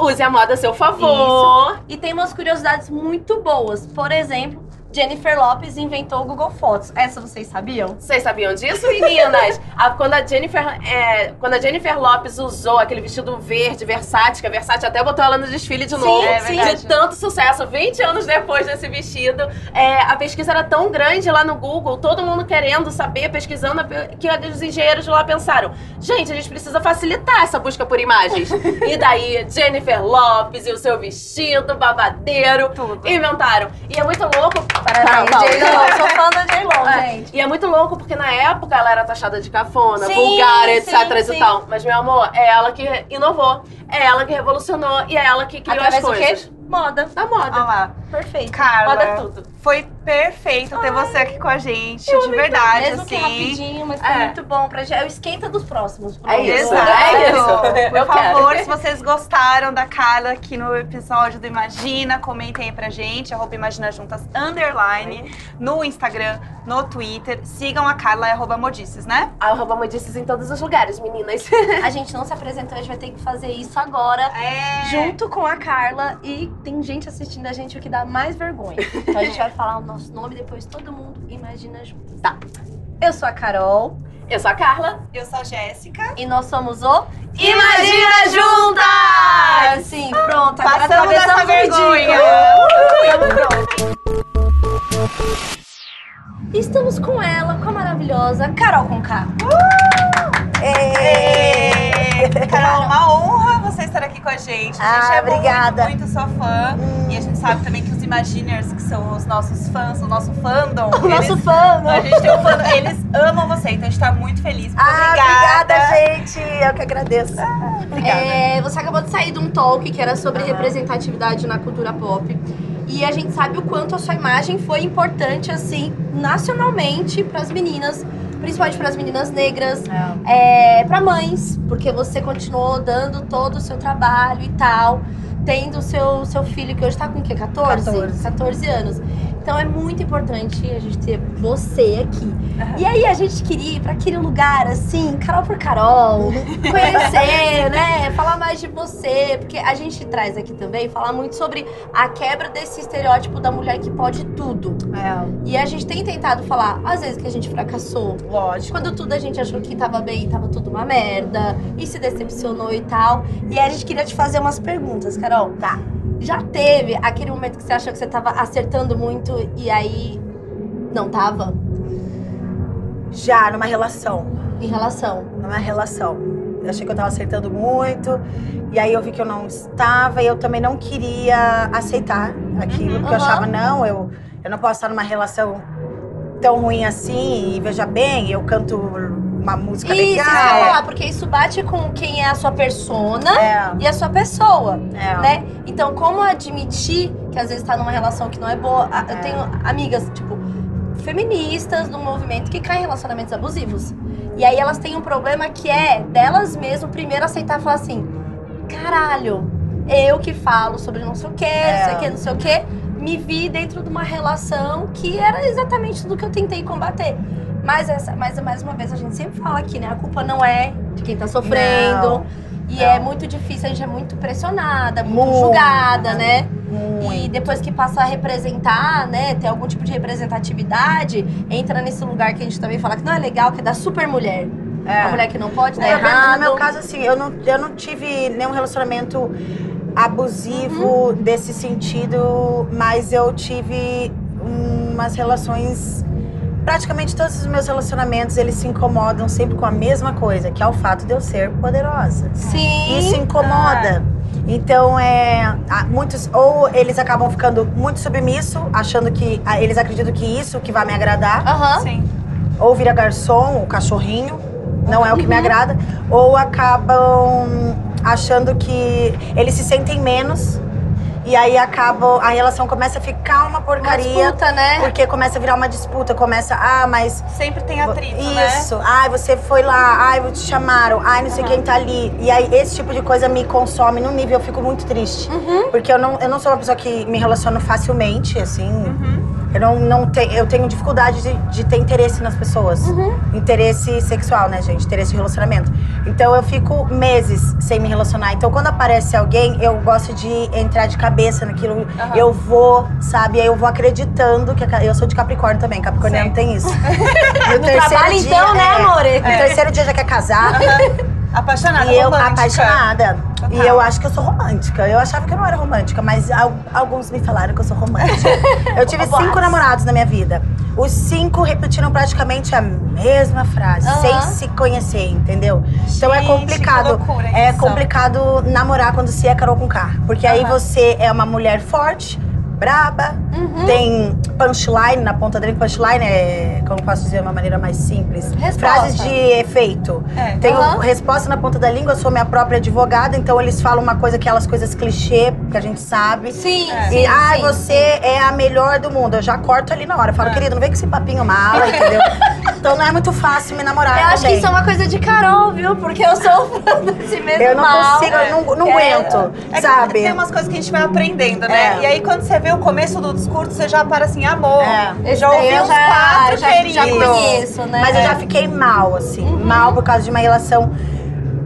use a moda a seu favor. E tem umas curiosidades muito boas. Por exemplo, Jennifer Lopes inventou o Google Fotos. Essa vocês sabiam? Vocês sabiam disso, meninas? A- quando, a Jennifer, é, quando a Jennifer Lopes usou aquele vestido verde, Versace, que a Versace até botou ela no desfile de novo, é de verdade. tanto sucesso, 20 anos depois desse vestido, é, a pesquisa era tão grande lá no Google, todo mundo querendo saber, pesquisando, que os engenheiros de lá pensaram, gente, a gente precisa facilitar essa busca por imagens. e daí, Jennifer Lopes e o seu vestido babadeiro, Tudo. inventaram. E é muito louco... Parabéns, Não, não. J-Lo. Sou fã da J-Lo, É, gente. E é muito louco porque na época ela era taxada de cafona, Sim, vulgar, etc sim, e tal. Mas, meu amor, é ela que inovou, é ela que revolucionou e é ela que criou Através as do coisas. quê? Moda. Da moda. Olha lá. Perfeito. Carla, Moda é tudo. foi perfeito ter você aqui com a gente, de verdade, Mesmo que assim. rapidinho, mas foi É. muito bom pra gente. É o esquenta dos próximos. É isso. Exato. É isso. Por Eu favor, quero. se vocês gostaram da Carla aqui no episódio do Imagina, comentem aí pra gente, arroba Imagina Juntas, underline, no Instagram, no Twitter. Sigam a Carla, é arroba Modices, né? Arroba Modices em todos os lugares, meninas. A gente não se apresentou, a gente vai ter que fazer isso agora. É. Junto com a Carla e tem gente assistindo a gente o que dá mais vergonha. Então a gente vai falar o nosso nome depois todo mundo imagina junto. Tá. Eu sou a Carol Eu sou a Carla. Eu sou a Jéssica. e nós somos o Imagina Juntas! Sim, pronto. Agora Passamos o vergonha. Estamos com ela, com a maravilhosa Carol com K. Ê! Carol, uma honra você estar aqui com a gente. A gente Ah, é obrigada. muito, muito sua fã. E a gente sabe também que os Imaginers, que são os nossos fãs, o nosso fandom, O nosso eles, fã, né? a gente tem um fandom, eles amam você, então a gente tá muito feliz. Muito Ah, obrigada. obrigada, gente. Eu que agradeço. É, você acabou de sair de um talk que era sobre representatividade na cultura pop. E a gente sabe o quanto a sua imagem foi importante, assim, nacionalmente para as meninas, principalmente para as meninas negras, é, para mães, porque você continuou dando todo o seu trabalho e tal, tendo o seu, seu filho, que hoje tá com o quê? 14? 14. 14 anos. Então é muito importante a gente ter você aqui. E aí a gente queria ir pra aquele lugar assim, Carol por Carol, conhecer, né? Falar mais de você, porque a gente traz aqui também falar muito sobre a quebra desse estereótipo da mulher que pode tudo. E a gente tem tentado falar, às vezes que a gente fracassou, Lógico. quando tudo a gente achou que tava bem, tava tudo uma merda, e se decepcionou e tal. E aí a gente queria te fazer umas perguntas, Carol. Tá. Já teve aquele momento que você achou que você tava acertando muito e aí não tava? Já numa relação. Em relação. Numa relação. Eu achei que eu tava acertando muito. E aí eu vi que eu não estava. E eu também não queria aceitar aquilo. Porque eu Aham. achava, não, eu, eu não posso estar numa relação tão ruim assim. E veja bem, eu canto uma música Isso, isso eu ia legal. falar, porque isso bate com quem é a sua persona É, e a sua pessoa, é. né? Então, como admitir que às vezes tá numa relação que não é boa? A- Eu É. tenho amigas, tipo, feministas do movimento que caem em relacionamentos abusivos. E aí elas têm um problema que é delas mesmo primeiro aceitar e falar assim: caralho, eu que falo sobre não sei o que, não sei o que, não sei o que, me vi dentro de uma relação que era exatamente tudo que eu tentei combater. Mas, essa, mas mais uma vez a gente sempre fala aqui, né? A culpa não é de quem tá sofrendo. Não, e não. é muito difícil, a gente é muito pressionada, muito, Muito. julgada, né? E Muito. depois que passa a representar, né, ter algum tipo de representatividade, entra nesse lugar que a gente também fala que não é legal, que é da super mulher. É. A mulher que não pode dar problema, errado. no meu caso, assim, eu não, eu não tive nenhum relacionamento abusivo Uhum. desse sentido, mas eu tive umas relações. Praticamente todos os meus relacionamentos, eles se incomodam sempre com a mesma coisa, que é o fato de eu ser poderosa. Sim. Isso incomoda. Então, é, há muitos, ou eles acabam ficando muito submisso, achando que ah, eles acreditam que isso que vai me agradar, Aham. Sim. ou vira garçom, o cachorrinho, não é o que me agrada, ou acabam achando que eles se sentem menos e aí acabam a relação começa a ficar uma Uma porcaria disputa, né? porque começa a virar uma disputa, começa ah, mas Sempre tem atrito, né? isso, ai, você foi lá, ai, te chamaram, ai, não sei quem tá ali. E aí, esse tipo de coisa me consome num nível, eu fico muito triste. Uhum. Porque eu não, eu não sou uma pessoa que me relaciono facilmente, assim. Uhum. Eu não, não tenho, eu tenho dificuldade de, de ter interesse nas pessoas. Uhum. Interesse sexual, né, gente? Interesse de relacionamento. Então eu fico meses sem me relacionar. Então quando aparece alguém, eu gosto de entrar de cabeça naquilo. Aham. Eu vou, sabe? Aí eu vou acreditando que a eu sou de Capricórnio também. Capricorniano Sim. tem isso. No, trabalho, então, né, amore? No terceiro dia já quer casar. Apaixonada, E eu romântica. apaixonada. Total. E eu acho que eu sou romântica. Eu achava que eu não era romântica, mas al- alguns me falaram que eu sou romântica. eu tive cinco namorados na minha vida. Os cinco repetiram praticamente a mesma frase, sem se conhecer, entendeu? então é Gente, complicado. É complicado namorar quando se é Carol com K. Porque aí você é uma mulher forte, braba, Uhum. tem punchline na ponta dele. Punchline é, como posso dizer de uma maneira mais simples? Resposta. Frases de efeito. É. Tem o- Aham. resposta na ponta da língua, sou minha própria advogada, então eles falam uma coisa, aquelas coisas clichê que a gente sabe. Sim, É. sim, E, ai, sim. você é a melhor do mundo. Eu já corto ali na hora. Eu falo, É. querido, não vem com esse papinho mala, entendeu? então não é muito fácil me namorar Eu acho que isso é uma coisa de Carol, viu? Porque eu sou desse mesmo Eu não mal. consigo, eu não, não É. aguento, É sabe? tem umas coisas que a gente vai aprendendo, né? É. E aí, quando você vê o começo do discurso, você já para assim, amor. É. Já ouvi uns já- quatro, já- querido. já conheço, né? Mas eu já fiquei mal, assim. Uhum. Mal por causa de uma relação.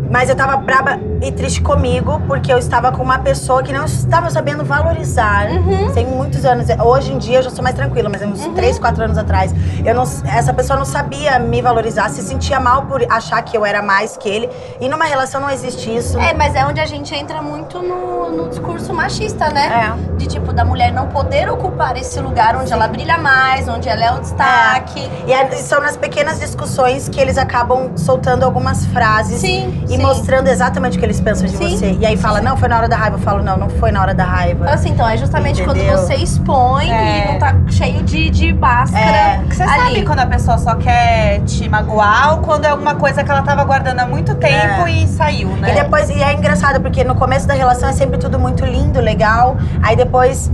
Mas eu tava braba e triste comigo, porque eu estava com uma pessoa que não estava sabendo valorizar. Uhum. Tem muitos anos. Hoje em dia eu já sou mais tranquila, mas uns Uhum. 3, 4 anos atrás, eu não, essa pessoa não sabia me valorizar, se sentia mal por achar que eu era mais que ele. E numa relação não existe isso. É, mas é onde a gente entra muito no, no discurso machista, né? É. De tipo, da mulher não poder ocupar esse lugar onde ela brilha mais, onde ela é o destaque. E é- são nas pequenas discussões que eles acabam soltando algumas frases Sim, e sim. mostrando exatamente o que eles pensam de Sim, você. E aí fala, não, foi na hora da raiva. Eu falo, não, não foi na hora da raiva. Assim, então, é justamente Entendeu? quando você expõe É. e não tá cheio de, de máscara. É. Porque você ali. sabe quando a pessoa só quer te magoar ou quando é alguma coisa que ela tava guardando há muito tempo É. e saiu, né? E depois, e é engraçado, porque no começo da relação é sempre tudo muito lindo, legal. Aí depois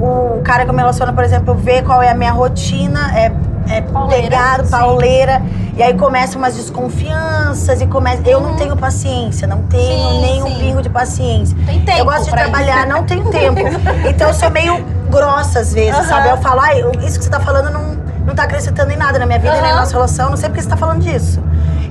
o cara que eu me relaciono, por exemplo, vê qual é a minha rotina, é, é Pauleira, pegado, sim. pauleira. E aí começam umas desconfianças e começa. Eu não tenho paciência, não tenho Sim, nem um pingo de paciência. Tem tempo Eu gosto de trabalhar, não tenho tempo. Então eu sou meio grossa às vezes, Aham. sabe? Eu falo, ai, isso que você tá falando não, não tá acrescentando em nada na minha vida, nem na Aham. nossa relação, não sei porque você tá falando disso.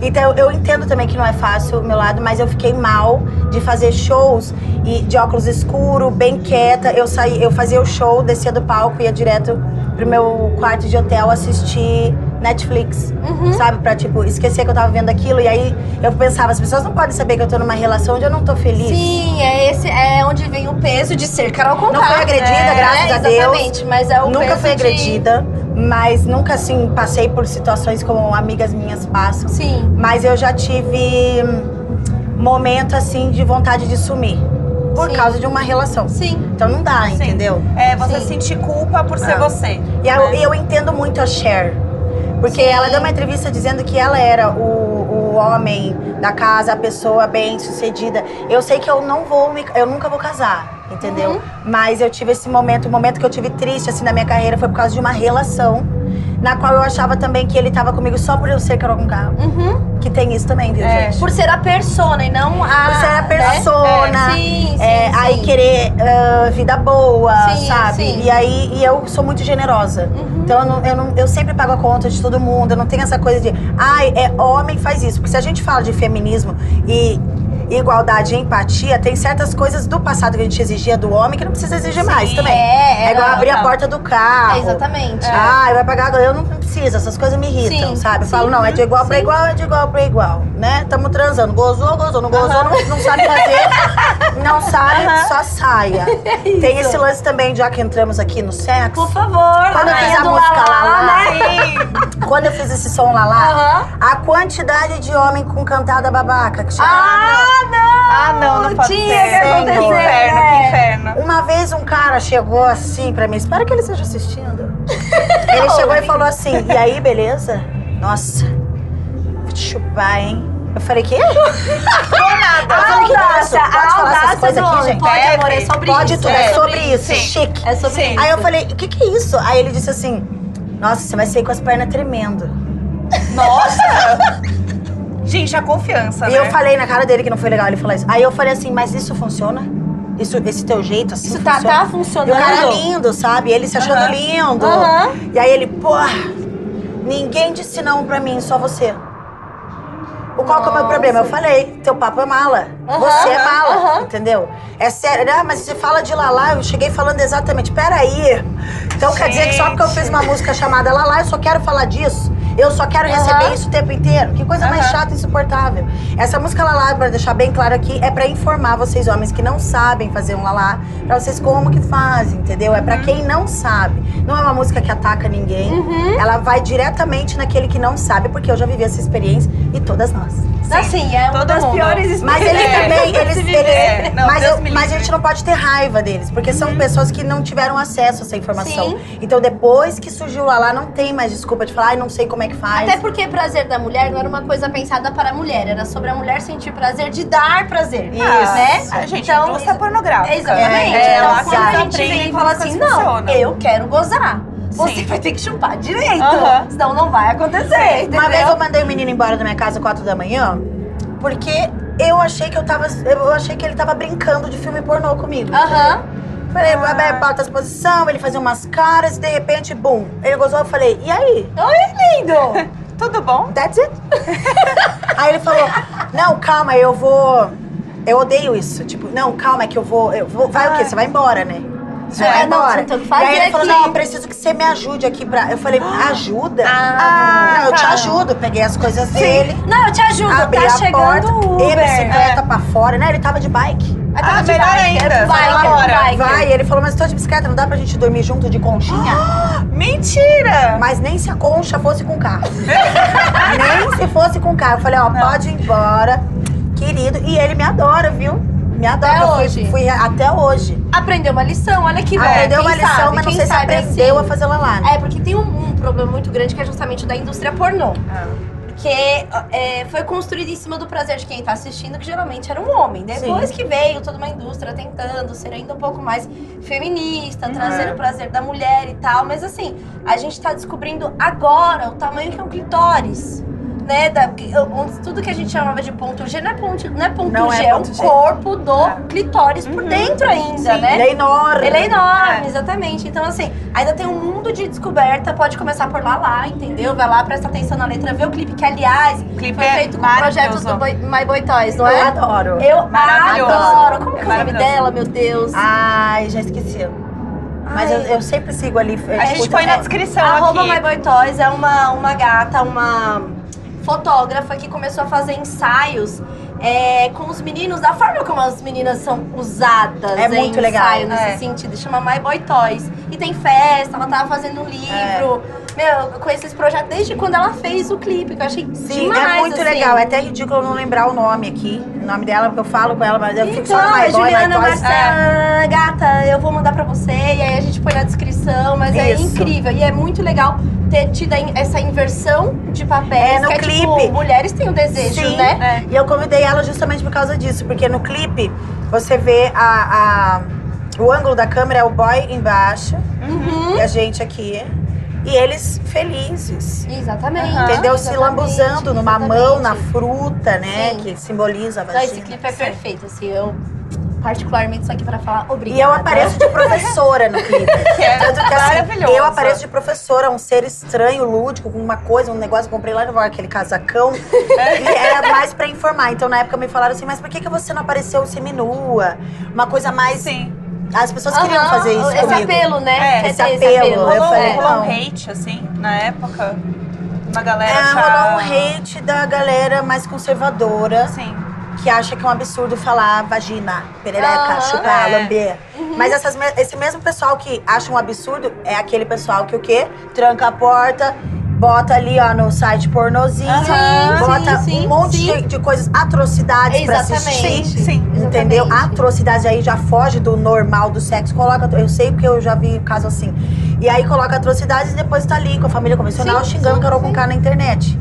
Então eu entendo também que não é fácil o meu lado, mas eu fiquei mal de fazer shows e de óculos escuro, bem quieta. Eu saí, eu fazia o show, descia do palco, ia direto pro meu quarto de hotel assistir Netflix, Uhum. sabe? Pra, tipo, esquecer que eu tava vendo aquilo. E aí eu pensava, as pessoas não podem saber que eu tô numa relação onde eu não tô feliz. Sim, é esse é onde vem o peso de ser Carol Conká. Não fui agredida, É, graças a Deus. Exatamente, mas é o nunca peso fui de- agredida, mas nunca, assim, passei por situações como amigas minhas passam. Sim. Mas eu já tive momento, assim, de vontade de sumir. Por Sim. causa de uma relação. Sim. Então não dá, Sim. entendeu? É, você Sim. sentir culpa por ser Ah. você. E eu, e eu entendo muito a Cher. Porque ela deu uma entrevista dizendo que ela era o, o homem da casa, a pessoa bem sucedida. Eu sei que eu não vou me, eu nunca vou casar, entendeu? Uhum. Mas eu tive esse momento, o momento que eu tive triste assim na minha carreira foi por causa de uma relação na qual eu achava também que ele tava comigo só por eu ser Carol com carro. Uhum. Que tem isso também, viu, É. gente? Por ser a persona e não a. Por ser a né? persona. É, sim, sim, É, sim. aí querer ah, vida boa, Sim, sabe? sim. E aí e eu sou muito generosa. Uhum. Então eu, não, eu, não- eu sempre pago a conta de todo mundo. Eu não tenho essa coisa de, ai, é homem faz isso. Porque se a gente fala de feminismo e igualdade e empatia, tem certas coisas do passado que a gente exigia do homem que não precisa exigir mais também. É, É igual era- abrir a porta do carro. É, exatamente. Ai, vai pagar. Eu não preciso, essas coisas me irritam, Sim, sabe? Eu sim, falo, não, é de igual pra sim. igual, é de igual pra igual, né? Tamo transando. Gozou, gozou, não gozou, não, não sabe fazer. Não sabe, só saia. Tem esse lance também, já que entramos aqui no sexo. Por favor, Quando eu fiz a música Lalá, Lalá, né? Quando eu fiz esse som lá lá, a quantidade de homem com cantada babaca que chegava Ah, não! Ah, não, não pode Tinha ser. que acontecer, Que inferno, né? que inferno. Uma vez um cara chegou assim pra mim, espero que ele esteja assistindo. Ele chegou e falou assim: E aí, beleza? Nossa, vou te chupar, hein? Eu falei: Que? Do nada. Eu falei, que isso? Pode a falar essas coisas aqui, gente? Pode, É, amor, é sobre Pode isso. tudo, é, é sobre isso, sim. chique. É sobre Sim. isso. Aí eu falei: O que, que é isso? Aí ele disse assim: Nossa, você vai sair com as pernas tremendo. Nossa! Gente, a confiança, E né? eu falei na cara dele que não foi legal ele falar isso. Aí eu falei assim: Mas isso funciona? Isso, esse teu jeito assim? Isso tá, funciona? tá E funcionando. o cara é lindo, sabe? Ele se achando Aham. lindo. Aham. E aí ele, porra, ninguém disse não pra mim, só você. O qual que é o meu Nossa. problema? Eu falei, teu papo é mala. Aham, você é aham, mala, aham. entendeu? É sério. Ah, mas você fala de Lalá, eu cheguei falando exatamente. Peraí. Então quer dizer que só porque eu fiz uma música chamada Lalá, eu só quero falar disso. Eu só quero receber isso o tempo inteiro. Que coisa mais Aham. chata e insuportável. Essa música Lalá, pra deixar bem claro aqui, é pra informar vocês, homens que não sabem fazer um Lalá, pra vocês como que fazem, entendeu? É pra Uhum. quem não sabe. Não é uma música que ataca ninguém. Uhum. Ela vai diretamente naquele que não sabe, porque eu já vivi essa experiência e todas nós. Assim, é uma das mundo. piores Mas ele É, também, eles. eles-. Não, mas, eu- mas a gente não pode ter raiva deles, porque são pessoas que não tiveram acesso a essa informação. Então, depois que surgiu lá, lá não tem mais desculpa de falar, ai, não sei como é que faz. Até porque prazer da mulher não era uma coisa pensada para a mulher, era sobre a mulher sentir prazer de dar prazer. Isso. Né? A gente, Então, indústria pornográfica. Exatamente. É, então, quando a gente vem e fala assim, não, funciona. eu quero gozar. Você Sim. vai ter que chupar direito. Aham. Senão não vai acontecer, entendeu? Uma vez eu mandei o menino embora da minha casa às quatro da manhã, porque eu achei que eu tava. Eu achei que ele tava brincando de filme pornô comigo. Aham. Falei, ah. bota as posição, ele fazia umas caras e de repente, bum, ele gozou, eu falei, e aí? Oi, lindo. Tudo bom? That's it? aí ele falou, não, calma, eu vou. Eu odeio isso. Tipo, não, calma, é que eu vou. Eu vou vai o quê? Você vai embora, né? Você É, vai não, embora. fazer e aí ele falou, aqui. não, eu preciso que você me ajude aqui pra. Eu falei, ajuda? Ah, não, eu te tá. ajudo. Peguei as coisas dele. Não, eu te ajudo. Abri tá a chegando porta, o e Uber. bicicleta pra fora, né? Ele tava de bike. Aí tava Ah, melhor bike, ainda. é Vai biker, embora. biker. Vai, ele falou, mas tô de bicicleta, não dá pra gente dormir junto de conchinha? Mentira! Mas nem se a concha fosse com carro. nem se fosse com carro. Eu falei, ó, pode ir embora, querido. E ele me adora, viu? Me adora. Até fui- hoje? Fui, até hoje. Aprendeu uma lição, olha que bom. Aprendeu uma lição, sabe, mas não sei se sabe aprendeu assim. a fazer lalá. É, porque tem um, um problema muito grande que é justamente o da indústria pornô. Porque é, foi construído em cima do prazer de quem tá assistindo, que geralmente era um homem. Depois que veio toda uma indústria tentando ser ainda um pouco mais feminista, trazer o prazer da mulher e tal. Mas assim, a gente tá descobrindo agora o tamanho que é um clitóris. Né, da, tudo que a gente chamava de ponto G não é ponto, não é ponto Não é G, é, ponto o G. corpo do clitóris por dentro ainda, né? Ele é enorme. Ele é enorme, exatamente. Então, assim, ainda tem um mundo de descoberta. Pode começar por lá, lá, entendeu? Vai lá, presta atenção na letra, vê o clipe, que, aliás, clipe foi é feito com o projeto maravilhoso. do Boy- My Boy Toys, não Eu é? adoro. Eu adoro. Como que É é o nome maravilhoso. dela, meu Deus? Ai, já esqueci. Mas eu, eu sempre sigo ali. A gente põe na descrição Arroba aqui. My Boy Toys é uma, uma gata, uma fotógrafa que começou a fazer ensaios é, com os meninos, da forma como as meninas são usadas É muito legal. ensaio nesse É. sentido. Chama My Boy Toys. E tem festa, ela tava fazendo um livro. Meu, eu conheço esse projeto desde quando ela fez o clipe, que eu achei Sim, demais, é muito assim. legal. É até ridículo eu não lembrar o nome aqui. O nome dela, porque eu falo com ela, mas eu fico Então, só no a My Boy, Juliana My Toys. Marcela, gata, eu vou mandar pra você, e aí a gente põe na descrição, mas é Isso. incrível. E é muito legal ter tido a essa inversão de papéis, É, no que é clipe. tipo, mulheres têm um desejo, Sim, né? E eu convidei ela justamente por causa disso, porque no clipe você vê a, a- o ângulo da câmera é o boy embaixo Uhum. e a gente aqui. E eles felizes. Exatamente. Entendeu? Se Exatamente, lambuzando numa exatamente. mão, na fruta, né? Sim. Que simboliza a Não, vagina. esse clipe é perfeito, assim, eu particularmente só aqui pra falar obrigada. E eu apareço de professora no clipe. Que é Tanto que assim, maravilhoso. eu apareço de professora, um ser estranho, lúdico, com uma coisa, um negócio, eu comprei lá no aquele casacão. e era mais pra informar. Então na época me falaram assim, mas por que, que você não apareceu seminua? Uma coisa mais. Sim. As pessoas queriam Aham, fazer isso Esse comigo. apelo, né? É, esse apelo, eu Rolou, falei, rolou um hate, assim, na época. Uma galera É, rolou um hate da galera mais conservadora. Sim. Que acha que é um absurdo falar vagina, perereca, Aham. chupar, É. lamber. Mas essas esse mesmo pessoal que acha um absurdo é aquele pessoal que o quê? Tranca a porta, bota ali ó, no site pornozinho, Aham. bota Sim, sim, um monte sim. de, de coisas, atrocidades pra Exatamente. assistir. Sim. Entendeu? Exatamente. Atrocidades aí já foge do normal do sexo. Coloca, eu sei porque eu já vi caso assim. E aí coloca atrocidades e depois tá ali com a família convencional Sim, xingando sim, Carol sim. com K na internet.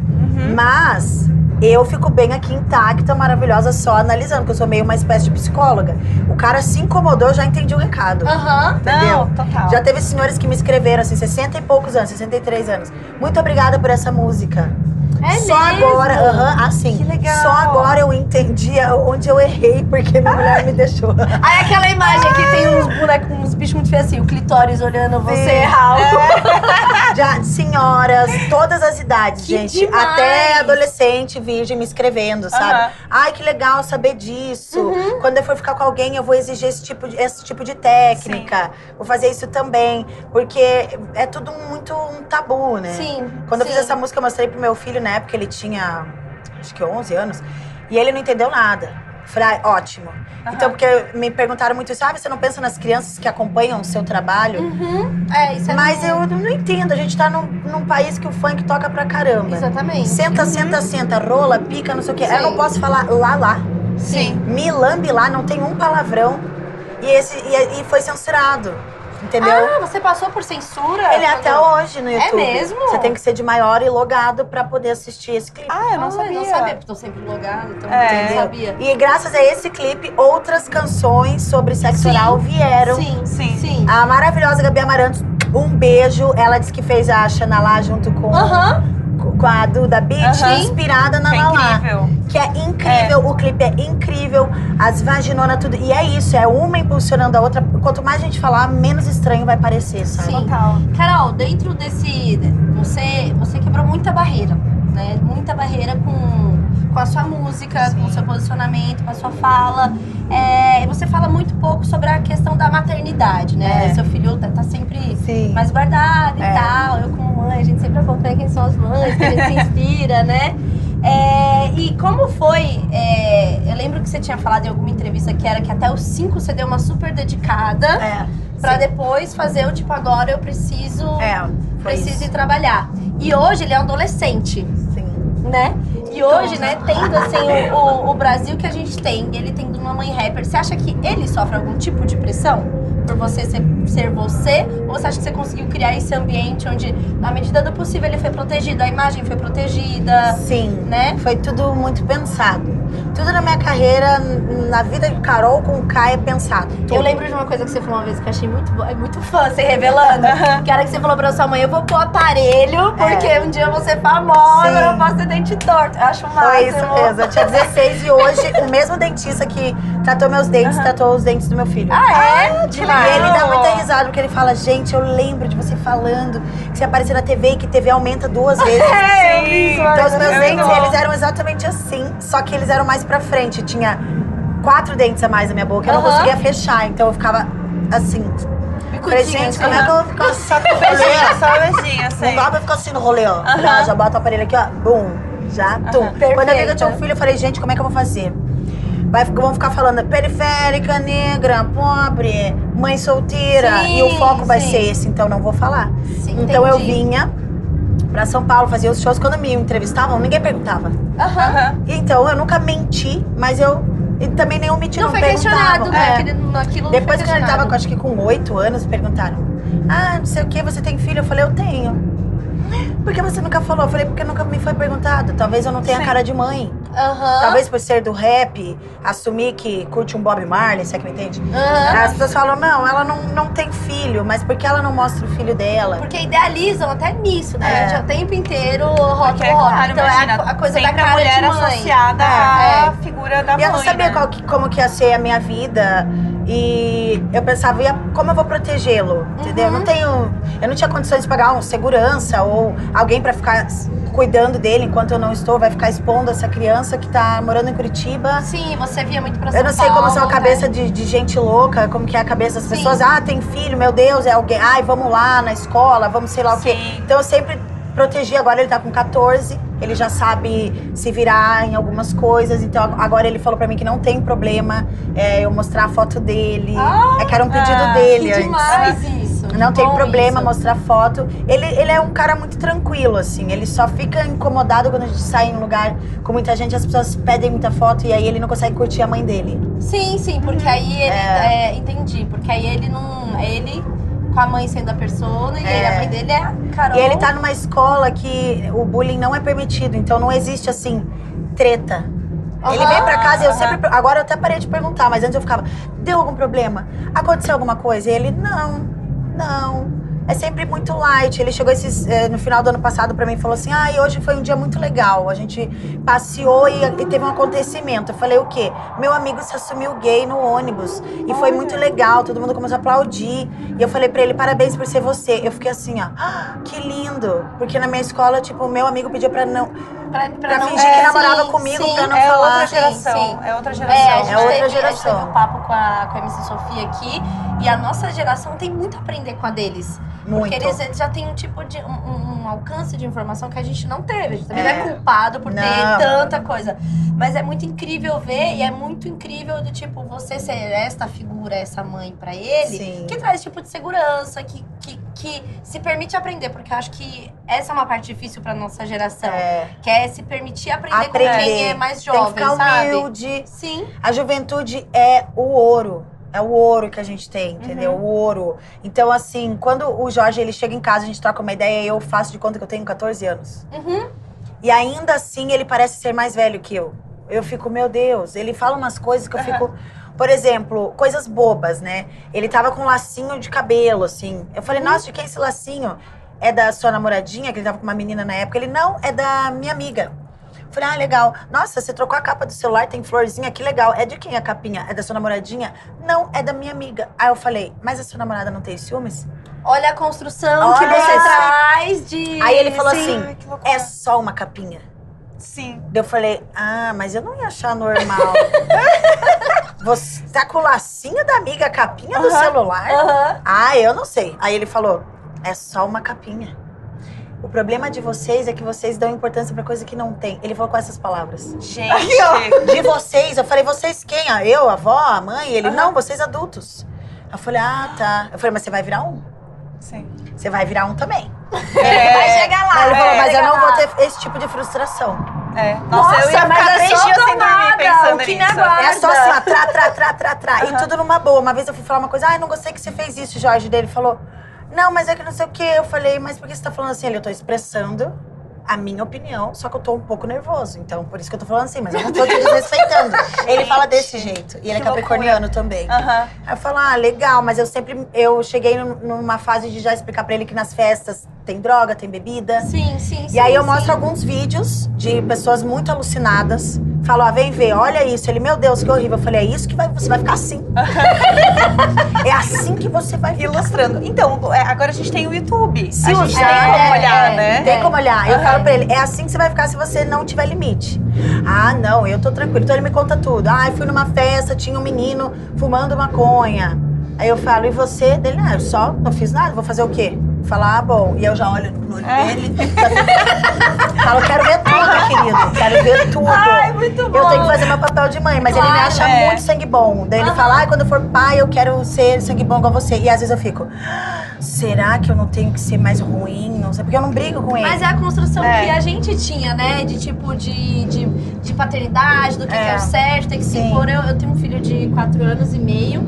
Mas eu fico bem aqui intacta, maravilhosa, só analisando, porque eu sou meio uma espécie de psicóloga. O cara se incomodou, eu já entendi o recado. Aham. Entendeu? Não, total. Já teve senhores que me escreveram, assim, 60 e poucos anos, 63 anos. Muito obrigada por essa música. É Só Só agora, aham, assim. Que legal. Só agora eu entendi onde eu errei, porque minha mulher me deixou. Aí aquela imagem que tem uns bonecos, uns bichos muito feios assim, o clitóris olhando você Sim. errar. Já, senhoras, todas as idades, Que gente. demais. Até adolescente, virgem, me escrevendo, sabe? Ai, que legal saber disso. Uhum. Quando eu for ficar com alguém, eu vou exigir esse tipo de, esse tipo de técnica. Vou fazer isso também. Porque é tudo muito um tabu, né? Sim. Quando eu sim. fiz essa música, eu mostrei pro meu filho, na época ele tinha, acho que 11 anos, e ele não entendeu nada. Falei, ah, ótimo. Então, porque me perguntaram muito isso, ah, você não pensa nas crianças que acompanham o seu trabalho? Uhum. É, isso é Mas eu não entendo, a gente tá num, num país que o funk toca pra caramba. Exatamente. Senta, senta, senta, rola, pica, não sei o quê. Sim. Eu não posso falar lá, lá. Sim. Me lambe lá, não tem um palavrão. E, esse, e, e foi censurado, entendeu? Ah, você passou por censura? Ele é até Quando- hoje no YouTube. mesmo? Você tem que ser de maior e logado pra poder assistir esse clipe. Ah, eu não Ah, sabia. não sabia, porque tô sempre logado, então É. não sabia. E graças a esse clipe, outras canções sobre sexo Sim. oral vieram. Sim, Sim. sim. A maravilhosa Gabi Amarantos, um beijo. Ela disse que fez a Xana lá junto com, Aham. Com a Duda Beat, Aham. inspirada na Que é Lala. incrível. Que é incrível, o clipe é incrível, as vaginonas, tudo. E é isso, é uma impulsionando a outra. Quanto mais a gente falar, menos estranho vai parecer, sabe? Sim. Total. Carol, dentro desse. Você, você quebrou muita barreira, né? Muita barreira com, com a sua música, com o seu posicionamento, com a sua fala. É, você fala muito pouco sobre a questão da maternidade, né? É. Seu filho tá, tá sempre Sim. mais guardado e É. tal. Eu, como mãe, a gente sempre acompanha quem são as mães, que a gente se inspira, né? É, e como foi? é, eu lembro que você tinha falado em alguma entrevista que era que até os cinco você deu uma super dedicada É. pra sim. depois fazer o tipo, agora eu preciso, É, preciso isso. ir trabalhar. E hoje ele é um adolescente, Sim. né? E hoje, né, tendo assim o, o- o Brasil que a gente tem, ele tendo uma mãe rapper, você acha que ele sofre algum tipo de pressão? Por você ser, ser você? Ou você acha que você conseguiu criar esse ambiente onde, na medida do possível, ele foi protegido, a imagem foi protegida, Sim. né? Foi tudo muito pensado. Tudo na minha carreira, na vida de Carol com o Kai é pensado. Tudo. Eu lembro de uma coisa que você falou uma vez que eu achei muito boa, é muito fã, você revelando. que era que você falou pra sua mãe, eu vou pôr aparelho, porque um dia eu vou ser famosa, Sim. eu não posso ter dente torto. Eu acho massa. Foi isso mesmo. Eu tinha 16 e hoje o mesmo dentista que tratou meus dentes, tratou os dentes do meu filho. Ah, é? E ele dá muita risada, porque ele fala, gente, eu lembro de você falando que você apareceu na TV e que TV aumenta duas vezes. É, isso, Então os meus eu dentes, eles eram exatamente assim, só que eles eram mais pra frente. Tinha quatro dentes a mais na minha boca, eu não conseguia fechar, então eu ficava assim. Falei, Bicudinho, gente, assim. como é que eu vou ficar só com o Beijinho, rolê? só beijinho, Não assim. dá pra ficar assim no rolê, ó. Falei, ah, já bota o aparelho aqui, ó. Bum. Já, tum. Quando eu vi que eu tinha um filho, eu falei, gente, como é que eu vou fazer? Vai, vão ficar falando periférica, negra, pobre, mãe solteira. Sim, e o foco vai sim. ser esse, então não vou falar. Sim, então eu entendi. vinha pra São Paulo, fazia os shows. Quando me entrevistavam, ninguém perguntava. Então eu nunca menti, mas eu e também nem omiti, Não, não, foi perguntavam. questionado, né? É. Aquilo Depois foi que a gente tava, acho que com oito anos, perguntaram: Ah, não sei o que, você tem filho? Eu falei, eu tenho. Por que você nunca falou? Eu falei, porque nunca me foi perguntado. Talvez eu não tenha Sim. cara de mãe. Aham. Talvez por ser do rap, assumir que curte um Bob Marley, você é que me entende? Aham. As pessoas falam, não, ela não, não tem filho, mas por que ela não mostra o filho dela? Porque idealizam até nisso, né? É. A gente o tempo inteiro rótulo, Porque, rótulo. claro, Então imagina, é a, a coisa da cara a mulher de mãe. associada É, à é. figura da E mãe, eu não sabia né? qual que- como que ia ser a minha vida. E eu pensava, como eu vou protegê-lo? Entendeu? Eu Uhum. não tenho. Eu não tinha condições de pagar um segurança ou alguém pra ficar cuidando dele enquanto eu não estou, vai ficar expondo essa criança que tá morando em Curitiba. Sim, você via muito pra São Eu não sei como Paulo, são a né? cabeça de, de gente louca, como que é a cabeça das Sim. pessoas. Ah, tem filho, meu Deus, é alguém. Ai, vamos lá na escola, vamos sei lá o quê. Sim. Então eu sempre protegi. Agora ele tá com 14, ele já sabe se virar em algumas coisas. Então agora ele falou pra mim que não tem problema é, eu mostrar a foto dele. é que era um pedido ah, dele Que antes. demais. Não tem problema isso. mostrar foto. Ele, ele é um cara muito tranquilo, assim. Ele só fica incomodado quando a gente sai em um lugar com muita gente, as pessoas pedem muita foto e aí ele não consegue curtir a mãe dele. Sim, sim, porque aí ele. é, entendi. Porque aí ele não. É ele com a mãe sendo a persona e aí É. a mãe dele é a Carol. E ele tá numa escola que o bullying não é permitido, então não existe assim treta. Ele Aham, vem pra casa e eu sempre. Agora eu até parei de perguntar, mas antes eu ficava: deu algum problema? Aconteceu alguma coisa? E ele: não, não. É sempre muito light. Ele chegou esses, eh, no final do ano passado pra mim e falou assim: ah, hoje foi um dia muito legal. A gente passeou e, e teve um acontecimento. Eu falei: o quê? Meu amigo se assumiu gay no ônibus. E foi muito legal, todo mundo começou a aplaudir. E eu falei pra ele: parabéns por ser você. Eu fiquei assim, ó, "Ah, que lindo. Porque na minha escola, tipo, meu amigo pediu pra não. Pra, Pra não- fingir que É, namorava sim, comigo, sim. pra não É falar. outra sim, geração. sim. É outra É, a geração. gente, É outra teve, a gente geração. teve um papo com a, com a MC Sofia aqui e a nossa geração tem muito a aprender com a deles. Muito. Porque eles, já têm um tipo de. Um, um- alcance de informação que a gente não teve. A gente também É. não é culpado por ter Não. tanta coisa. Mas é muito incrível ver e é muito incrível do tipo, você ser esta figura, essa mãe pra ele, Sim. que traz tipo de segurança, que, que, que se permite aprender. Porque eu acho que essa é uma parte difícil pra nossa geração. É, Que é se permitir aprender, Aprender. com quem é mais tem que jovem, ficar sabe? humilde. Sim. A juventude é o ouro. É o ouro que a gente tem, entendeu? O ouro. Então, assim, quando o Jorge ele chega em casa, a gente troca uma ideia e eu faço de conta que eu tenho 14 anos. Uhum. E ainda assim, ele parece ser mais velho que eu. Eu fico, meu Deus, ele fala umas coisas que eu fico. Por exemplo, coisas bobas, né? Ele tava com um lacinho de cabelo, assim. Eu falei, nossa, de quem é esse lacinho? É da sua namoradinha, que ele tava com uma menina na época. Ele, não, é da minha amiga. Falei, ah, legal. Nossa, você trocou a capa do celular, tem florzinha, que legal. É de quem a capinha? É da sua namoradinha? Não, é da minha amiga. Aí eu falei, mas a sua namorada não tem ciúmes? Olha a construção que Olha você essa- traz de. Aí ele falou Sim. assim, Ai, que é só uma capinha. Sim. Eu falei, ah, mas eu não ia achar normal. Você tá com o lacinho da amiga, a capinha do celular? Aham. Ah, eu não sei. Aí ele falou, é só uma capinha. O problema de vocês é que vocês dão importância pra coisa que não tem. Ele falou com essas palavras. Gente. De vocês, eu falei, vocês quem? Ah, eu, a avó, a mãe? Ele, não, vocês adultos. Eu falei, ah, tá. Eu falei, mas você vai virar um. Sim. Você vai virar um também. Vai chegar lá. Aí ele falou, vai mas eu não vou lá. ter esse tipo de frustração. É. Nossa, eu ia ficar é três dias sem dormir pensando que nisso. É só assim, ó, trá, trá, trá, trá, trá. E tudo numa boa. Uma vez eu fui falar uma coisa, ai, não gostei que você fez isso, Jorge. Dele falou, não, mas é que não sei o quê. Eu falei, mas por que você tá falando assim? Ele, eu tô expressando a minha opinião, só que eu tô um pouco nervoso. Então, por isso que eu tô falando assim, mas eu não tô te desrespeitando. Ele fala desse jeito. E ele é capricorniano também. Aham. Aí eu falo, ah, legal, mas eu sempre. Eu cheguei num- numa fase de já explicar pra ele que nas festas tem droga, tem bebida. Sim, sim, sim. E aí eu sim. mostro alguns vídeos de pessoas muito alucinadas. Falo, ó, vem ver, olha isso. Ele, meu Deus, que horrível. Eu falei, é isso que vai, você vai ficar assim. é assim que você vai ficar. Ilustrando. Então, é, agora a gente tem o YouTube. Se a gente tem é, como é, olhar, é. né? Tem como olhar. Eu Aham. falo pra ele, é assim que você vai ficar se você não tiver limite. Ah, não, eu tô tranquilo. Então ele me conta tudo. Ah, eu fui numa festa, tinha um menino fumando maconha. Aí eu falo, e você? Dele, ah, eu só não fiz nada, vou fazer o quê? Falar, ah, bom. E eu já olho no olho É. dele. Falo, quero ver tudo, querido. Quero ver tudo. Ai, muito bom. Eu tenho que fazer meu papel de mãe, mas ele me Claro, acha é. muito sangue bom. Daí ele fala, ai, quando eu for pai, eu quero ser sangue bom igual você. E às vezes eu fico, "Ah, será que eu não tenho que ser mais ruim? Não sei, porque eu não brigo com ele. Mas é a construção É. que a gente tinha, né? De tipo, de, de, de paternidade, do que É. que é o certo, tem que se Sim. impor. Eu, eu tenho um filho de quatro anos e meio.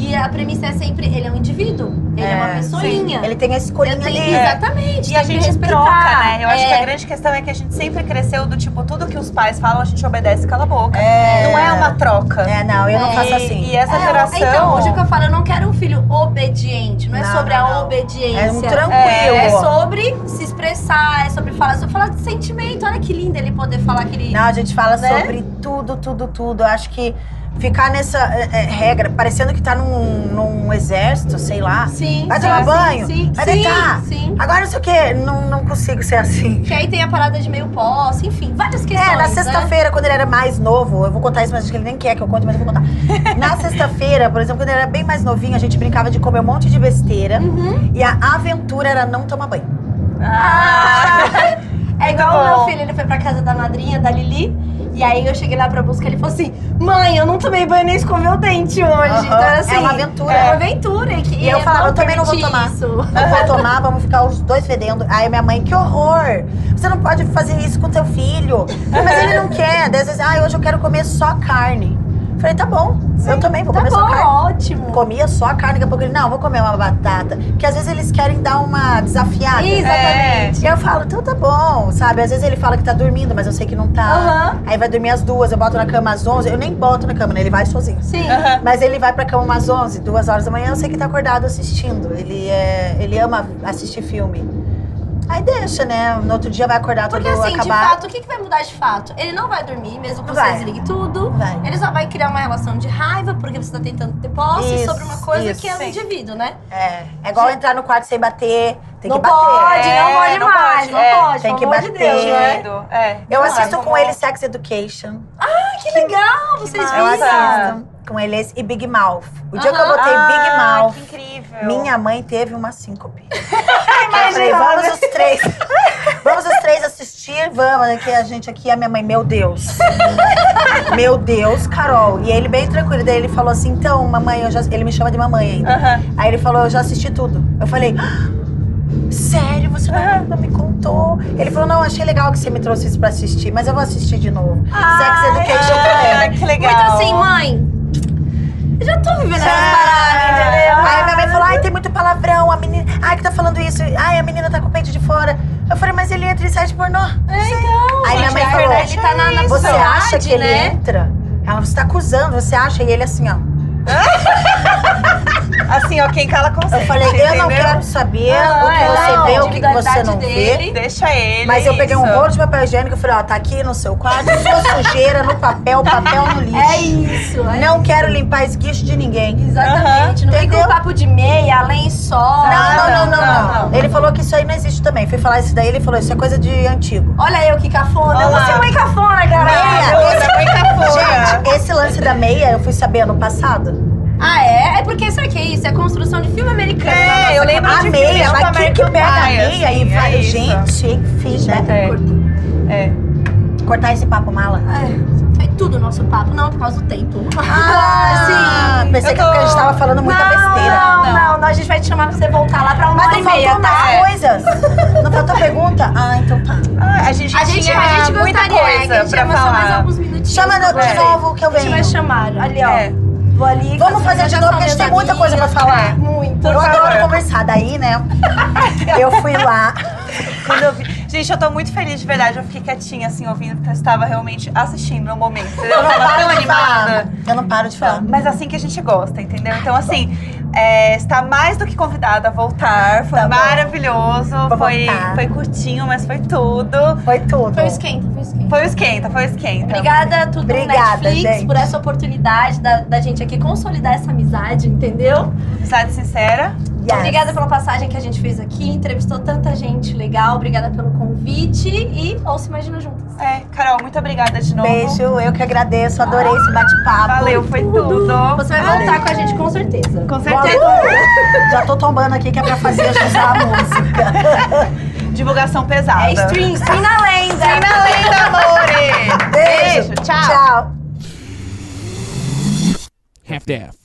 E a premissa é sempre, ele é um indivíduo. Ele é, uma É, pessoinha. Ele tem a tenho- ali. Exatamente. E a gente respeitar. troca, né? Eu acho que a É. grande questão é que a gente sempre cresceu do tipo, tudo que os pais falam, a gente obedece cala a boca. É. Não é uma troca. É, não, eu não É, faço assim. E essa É, geração. Então, hoje o que eu falo, eu não quero um filho obediente. Não é Não, sobre não, a obediência. É um tranquilo. É sobre se expressar, é sobre falar, é sobre falar de sentimento. Olha que lindo ele poder falar que ele. Não, a gente fala Né? sobre tudo, tudo, tudo. Eu acho que ficar nessa é, é, regra, parecendo que tá num, num exército, sei lá. Sim. Vai tomar sim, banho? Sim, Vai sim, deitar? sim. Agora não sei o quê, não, não consigo ser assim. Que aí tem a parada de meio posse, enfim, várias questões. É, na né? sexta-feira, quando ele era mais novo, eu vou contar isso, mas acho que ele nem quer que eu conte, mas eu vou contar. Na sexta-feira, por exemplo, quando ele era bem mais novinho, a gente brincava de comer um monte de besteira. Uhum. E a aventura era não tomar banho. Ah, É igual Muito o meu filho, ele foi pra casa da madrinha, da Lili. E aí eu cheguei lá pra buscar, ele falou assim: Mãe, eu não tomei banho nem escovei o dente hoje. Aham. Então era assim. É uma aventura. É uma aventura. E, que- E eu falava, eu também não vou tomar. Isso. Não vou tomar, vamos ficar os dois fedendo. Aí minha mãe, que horror! Você não pode fazer isso com teu filho. Mas ele não quer. Daí, Às vezes, ah, hoje eu quero comer só carne. Falei, tá bom, eu também vou Tá comer só bom, carne. ótimo. Comia só a carne, daqui a pouco ele, não, vou comer uma batata. Porque às vezes eles querem dar uma desafiada. Exatamente. E eu falo, então tá bom, sabe? Às vezes ele fala que tá dormindo, mas eu sei que não tá. Aham. Aí vai dormir às duas, eu boto na cama às onze. Eu nem boto na cama, né? Ele vai sozinho. Sim. Mas ele vai pra cama umas 11, duas horas da manhã, eu sei que tá acordado assistindo. Ele, é, ele ama assistir filme. Aí deixa, né? No outro dia vai acordar Porque todo assim, de acabado. fato, o que, que vai mudar de fato? Ele não vai dormir, mesmo que você Vai. desligue tudo. Vai. Ele só vai criar uma relação de raiva, porque você tá tentando ter posse Isso, sobre uma coisa isso. que é um Sim. indivíduo, né? É, é igual entrar no quarto sem bater. Tem não que bater. pode, não É, pode não mais, pode, não é, pode. tem pelo que amor de bater. Deus, né? É. Eu assisto com ele Sex Education. Que legal, vocês Eu viram. assisto com eles e Big Mouth. O dia que eu botei Big Ah, Mouth, que incrível. minha mãe teve uma síncope. eu falei, vamos os três. Vamos os três assistir, vamos. Que a gente aqui, a minha mãe, meu Deus. meu Deus, Carol. E ele bem tranquilo. Daí ele falou assim, então, mamãe, eu já... ele me chama de mamãe ainda. Aí ele falou, eu já assisti tudo. Eu falei, "Ah, sério, você não, não me contou? Ele falou, não, achei legal que você me trouxe isso pra assistir, mas eu vou assistir de novo. Sex Education também. que legal. Muito assim, mãe. Eu já tô vivendo essas É. paradas, entendeu? Aí minha mãe falou, ai, tem muito palavrão, a menina. Ai, que tá falando isso. Ai, a menina tá com o peito de fora. Eu falei, mas ele entra em site pornô. É, então. Aí minha mãe falou, internet tá na, na Você sociedade, acha que ele né? entra? Ela, você tá acusando, você acha? E ele assim, ó. Assim, ó, quem cala consente. Eu falei, eu não quero saber Ah, o que é, você não, vê, o que, você não dele. vê. Deixa ele. Mas eu peguei um isso. rolo de papel higiênico e falei, ó, tá aqui no seu quarto, sua sujeira no papel, papel no lixo. É isso. É Não quero limpar esguicho de ninguém. Exatamente. Não vem com Entendeu? papo de meia, lençol. Não, não, não, não, não, não. Ele falou que isso aí não existe também. Fui falar isso daí, ele falou, isso é coisa de antigo. Olha eu que cafona. Eu Olha vou ser lá. mãe cafona, cara. Meia, cafona. Gente, esse lance da meia eu fui saber ano passado. Ah, é? É porque sabe o que é isso? É construção de filme americano. É, nossa eu lembro A de meia, filme mas quem que pega a meia assim, e vai, é isso. gente, enfim, né? É. É. Cortar esse papo mala. É, foi tudo o nosso papo. Não, por causa do tempo. Ah, sim. pensei eu que porque a gente tô- tava falando muita não, besteira. Não, Não. não, não, A gente vai te chamar pra você voltar lá pra uma Mas hora não e meia, faltou tá? mais coisas. Não faltou pergunta? Ah, então tá. Ah, a gente A gente, tinha a gente muita gostaria, é, que coisa a gente pra falar. mais alguns minutinhos. Chama de você. novo que eu A gente vai venho. chamar. Ali, ó. Vou ali. Vamos fazer de novo, porque a gente tem muita coisa pra falar. Muito. Eu adoro conversar. Daí, né? Eu fui lá. Quando eu vi- Gente, eu tô muito feliz de verdade. Eu fiquei quietinha, assim, ouvindo, porque eu estava realmente assistindo no momento. Entendeu? Eu Eu não tava tão paro de falar. animada. Eu não paro de falar. Mas assim que a gente gosta, entendeu? Então, assim, é, está mais do que convidada a voltar. Foi Tá maravilhoso. Vou Foi, voltar. foi curtinho, mas foi tudo. Foi tudo. Foi o esquenta, foi o esquenta. Foi o esquenta, foi o esquenta. Obrigada, tudo Obrigada, Netflix, gente. por essa oportunidade da, da gente aqui consolidar essa amizade, entendeu? Amizade sincera. Yes. Obrigada pela passagem que a gente fez aqui, entrevistou tanta gente legal, obrigada pelo convite e ou se imagina juntas. É, Carol, muito obrigada de novo. Beijo, eu que agradeço. Adorei esse bate-papo. Valeu, foi tudo. Você vai voltar com a gente com certeza. Com certeza. Já tô tombando aqui que é pra fazer a música. Divulgação pesada. É stream, stream na lenda. Stream na lenda, amore. Beijo. Beijo, tchau. Tchau. half-deaf.